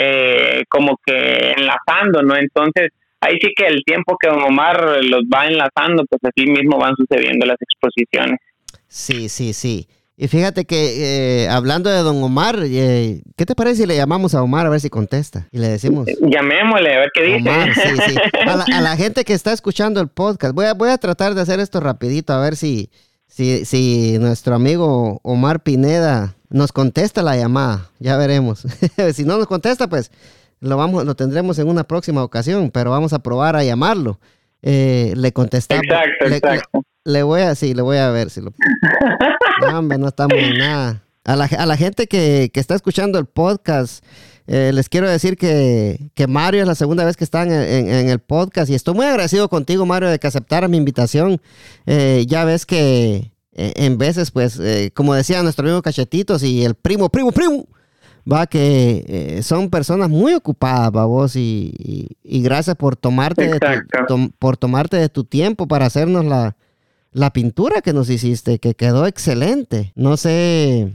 [SPEAKER 2] eh, como que enlazando, ¿no? Entonces ahí sí que el tiempo que don Omar los va enlazando, pues así mismo van sucediendo las exposiciones.
[SPEAKER 1] Sí, sí, sí. Y fíjate que eh, hablando de don Omar, eh, ¿qué te parece si le llamamos a Omar a ver si contesta? Y le decimos...
[SPEAKER 2] Llamémosle a ver qué dice.
[SPEAKER 1] Omar, sí, sí. A la, [laughs] gente que está escuchando el podcast, voy a, voy a tratar de hacer esto rapidito, a ver si, si, si nuestro amigo Omar Pineda nos contesta la llamada. Ya veremos. [laughs] si no nos contesta, pues lo, vamos, lo tendremos en una próxima ocasión, pero vamos a probar a llamarlo. Eh, le contestamos.
[SPEAKER 2] Exacto, exacto.
[SPEAKER 1] Le, voy a, sí, le voy a ver si lo... [laughs] No, hombre, no estamos en nada. A la, a la gente que, que, está escuchando el podcast, eh, les quiero decir que, que, Mario es la segunda vez que están en, en, el podcast y estoy muy agradecido contigo, Mario, de que aceptara mi invitación. Eh, ya ves que en veces, pues, como decía nuestro amigo Cachetitos y el primo, primo, primo, va que son personas muy ocupadas, vos, y, y, gracias por tomarte, de tu, por tomarte de tu tiempo para hacernos la, la pintura que nos hiciste, que quedó excelente. No sé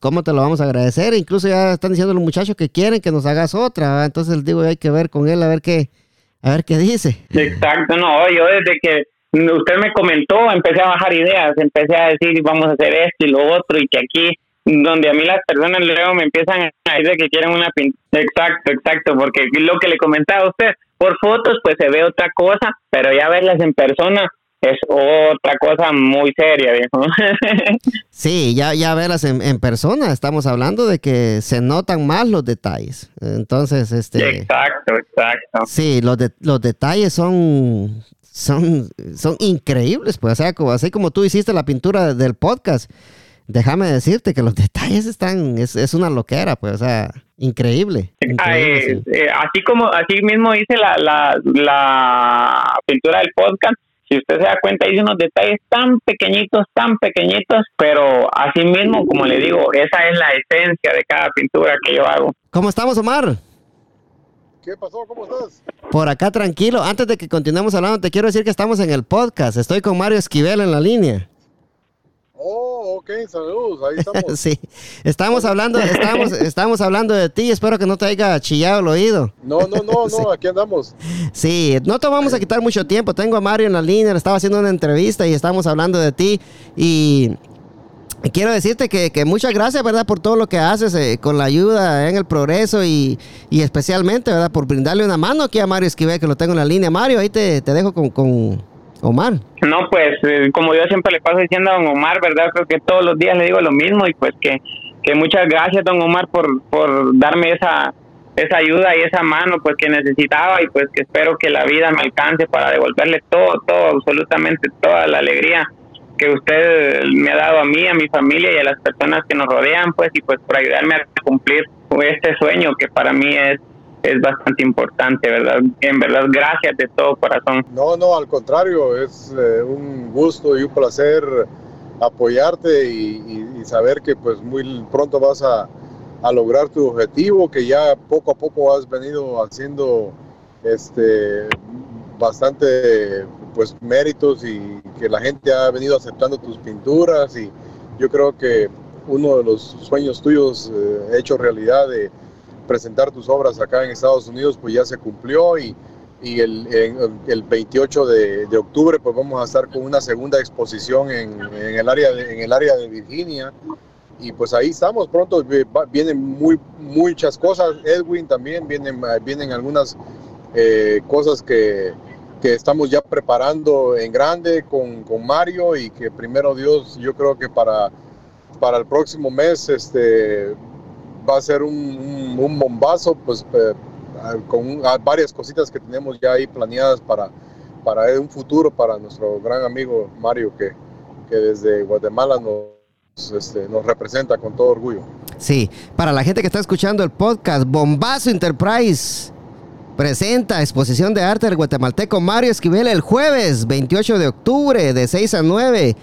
[SPEAKER 1] cómo te lo vamos a agradecer. Incluso ya están diciendo los muchachos que quieren que nos hagas otra. Entonces digo, hay que ver con él a ver qué, a ver qué dice.
[SPEAKER 2] Exacto, no, yo desde que usted me comentó, empecé a bajar ideas, empecé a decir vamos a hacer esto y lo otro y que aquí donde a mí las personas luego me empiezan a decir que quieren una pintura. Exacto, exacto, porque lo que le comentaba a usted, por fotos pues se ve otra cosa, pero ya verlas en persona es otra cosa muy seria, viejo. [laughs]
[SPEAKER 1] sí, ya, ya verlas en, en, persona, estamos hablando de que se notan más los detalles. Entonces, este...
[SPEAKER 2] Exacto, exacto.
[SPEAKER 1] Sí, los, de, los detalles son, son, son increíbles, pues, o sea, como, así como tú hiciste la pintura del podcast, déjame decirte que los [laughs] detalles están, es, es una loquera, pues, o sea, increíble.
[SPEAKER 2] Eh, eh, así como, así mismo hice la, la, la pintura del podcast, si usted se da cuenta, hay unos detalles tan pequeñitos, tan pequeñitos, pero así mismo, como le digo, esa es la esencia de cada pintura que yo hago.
[SPEAKER 1] ¿Cómo estamos, Omar?
[SPEAKER 3] ¿Qué pasó? ¿Cómo estás?
[SPEAKER 1] Por acá tranquilo. Antes de que continuemos hablando, te quiero decir que estamos en el podcast. Estoy con Mario Esquivel en la línea.
[SPEAKER 3] Oh, ok, saludos, ahí [laughs] estamos.
[SPEAKER 1] sí, estamos hablando, estamos, estamos hablando de ti, espero que no te haya chillado el oído.
[SPEAKER 3] No, no, no, no, [laughs] aquí andamos.
[SPEAKER 1] Sí, no te vamos a quitar mucho tiempo, tengo a Mario en la línea, le estaba haciendo una entrevista y estamos hablando de ti y quiero decirte que, muchas gracias, ¿verdad? Por todo lo que haces eh, con la ayuda en el progreso y, especialmente, ¿verdad? Por brindarle una mano aquí a Mario Esquivel, que lo tengo en la línea. Mario, ahí te, te dejo con, con Omar.
[SPEAKER 2] No, pues eh, como yo siempre le paso diciendo a don Omar, ¿verdad? Creo que todos los días le digo lo mismo y pues que, que muchas gracias, don Omar, por, por darme esa, esa ayuda y esa mano pues que necesitaba y pues que espero que la vida me alcance para devolverle todo, todo, absolutamente toda la alegría que usted me ha dado a mí, a mi familia y a las personas que nos rodean, pues y pues por ayudarme a cumplir este sueño que para mí es es bastante importante, ¿verdad? En verdad, gracias de todo corazón.
[SPEAKER 3] No, no, al contrario, es eh, un gusto y un placer apoyarte y, saber que pues muy pronto vas a, a, lograr tu objetivo, que ya poco a poco has venido haciendo este bastante pues méritos y que la gente ha venido aceptando tus pinturas y yo creo que uno de los sueños tuyos eh, hecho realidad de presentar tus obras acá en Estados Unidos, pues ya se cumplió y, y el, el 28 de, de, octubre pues vamos a estar con una segunda exposición en, en, el, área de, en el área de Virginia y pues ahí estamos, pronto. Vienen muy, muchas cosas, Edwin también, vienen, vienen algunas eh, cosas que, que, estamos ya preparando en grande con, con, Mario y que primero Dios, yo creo que para, para el próximo mes este, va a ser un, un, bombazo, pues eh, con varias cositas que tenemos ya ahí planeadas para, para un futuro para nuestro gran amigo Mario que, que desde Guatemala nos, este, nos representa con todo orgullo.
[SPEAKER 1] Sí, para la gente que está escuchando el podcast, Bombazo Enterprise presenta exposición de arte del guatemalteco Mario Esquivel el jueves 28 de octubre de 6 a 9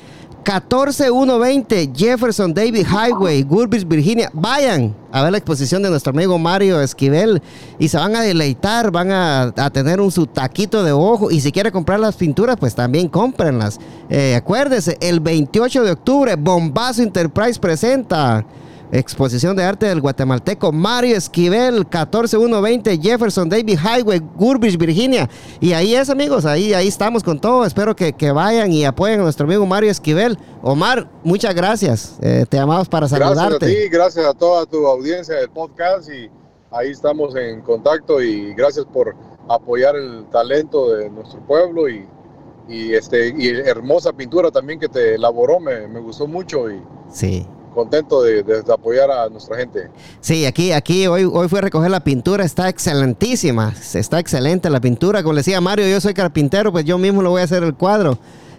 [SPEAKER 1] 14120 Jefferson David Highway, Gulbis, Virginia. Vayan a ver la exposición de nuestro amigo Mario Esquivel y se van a deleitar, van a, tener un su taquito de ojo y si quiere comprar las pinturas, pues también cómprenlas. Eh, acuérdese, el 28 de octubre, Bombazo Enterprise presenta Exposición de arte del guatemalteco Mario Esquivel, 14120 Jefferson David Highway, Gurbridge, Virginia. Y ahí es, amigos, ahí, ahí estamos con todo. Espero que, vayan y apoyen a nuestro amigo Mario Esquivel. Omar, muchas gracias. Eh, te llamamos para saludarte.
[SPEAKER 3] Gracias a ti, gracias a toda tu audiencia del podcast y ahí estamos en contacto y gracias por apoyar el talento de nuestro pueblo y, este y hermosa pintura también que te elaboró, me, me gustó mucho y
[SPEAKER 1] sí
[SPEAKER 3] contento de, apoyar a nuestra gente.
[SPEAKER 1] Sí, aquí, aquí hoy, hoy fui a recoger la pintura, está excelentísima, está excelente la pintura. Como le decía Mario, yo soy carpintero, pues yo mismo lo voy a hacer el cuadro.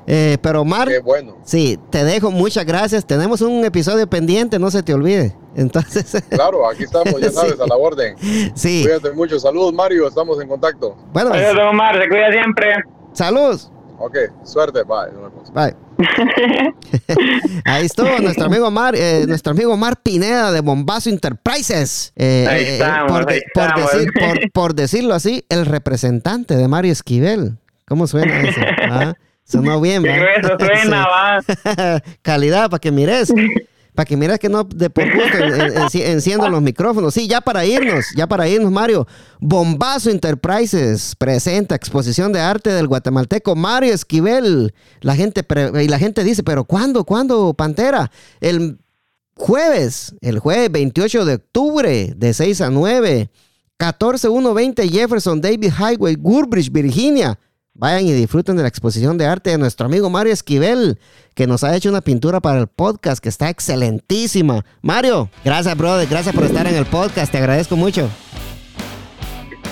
[SPEAKER 1] Eh, pero Mar,
[SPEAKER 3] Qué bueno.
[SPEAKER 1] sí, te dejo, muchas gracias. Tenemos un episodio pendiente, no se te olvide. [laughs] Entonces,
[SPEAKER 3] claro, aquí estamos, ya [laughs] sabes, a la orden.
[SPEAKER 1] Sí.
[SPEAKER 3] Cuídate mucho. Saludos, Mario, estamos en contacto.
[SPEAKER 2] Bueno, Adiós, Omar, se cuida siempre.
[SPEAKER 1] Saludos.
[SPEAKER 3] Ok, suerte, bye.
[SPEAKER 1] Bye. [laughs] Ahí estuvo nuestro amigo Mar, eh, nuestro amigo Mar Pineda de Bombazo Enterprises.
[SPEAKER 2] Eh, ahí eh, estamos,
[SPEAKER 1] por,
[SPEAKER 2] ahí
[SPEAKER 1] por, por, decirlo así, el representante de Mario Esquivel. ¿Cómo suena eso? [laughs] ¿Ah? Sonó bien,
[SPEAKER 2] ¿va? Eso suena, [laughs] va.
[SPEAKER 1] Calidad para que mires. Para que mires que no de por gusto enciendo los micrófonos. Sí, ya para irnos, ya para irnos, Mario. Bombazo Enterprises presenta exposición de arte del guatemalteco Mario Esquivel. La gente y la gente dice, pero ¿cuándo? ¿Cuándo, Pantera? El jueves, el jueves 28 de octubre, de 6 a 9. 14120 Jefferson David Highway, Gurbridge, Virginia. Vayan y disfruten de la exposición de arte de nuestro amigo Mario Esquivel, que nos ha hecho una pintura para el podcast que está excelentísima. Mario, gracias, brother. Gracias por estar en el podcast. Te agradezco mucho.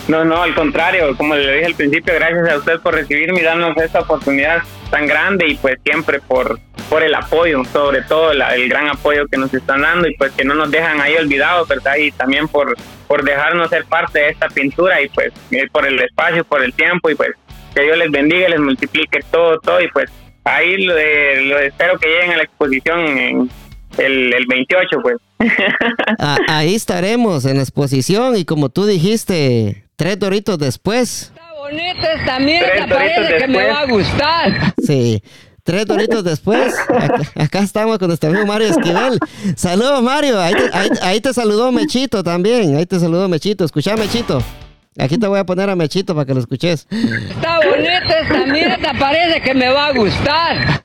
[SPEAKER 2] No, no, al contrario, como le dije al principio, gracias a usted por recibirme y darnos esta oportunidad tan grande y pues siempre por, por el apoyo, sobre todo el gran apoyo que nos están dando y pues que no nos dejan ahí olvidados, ¿verdad? Y también por, por dejarnos ser parte de esta pintura y pues eh, por el espacio, por el tiempo y pues que Dios les bendiga, les multiplique todo, todo y pues ahí lo, espero que lleguen a la exposición en el, el 28 pues. [laughs]
[SPEAKER 1] Ah, ahí estaremos en la exposición y como tú dijiste, tres doritos después.
[SPEAKER 4] Está bonita esta mierda, parece que me va a gustar.
[SPEAKER 1] Sí. Tres doritos [laughs] después, acá, estamos con nuestro amigo Mario Esquivel. Saludos, Mario. Ahí te, ahí te, saludó Mechito también. Ahí te saludó Mechito. Escucha, Mechito. Aquí te voy a poner a Mechito para que lo escuches.
[SPEAKER 4] Está bonita esta mierda, parece que me va a gustar.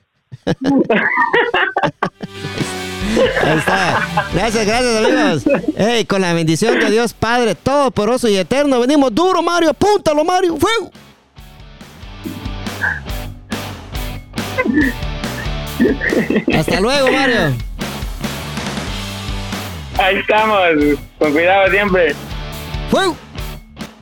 [SPEAKER 1] Ahí está. Gracias, gracias, amigos. Hey, con la bendición de Dios Padre, todo poroso y eterno, venimos duro, Mario. Apúntalo, Mario. ¡Fuego! Hasta luego, Mario.
[SPEAKER 2] Ahí estamos. Con cuidado siempre.
[SPEAKER 1] ¡Fuego!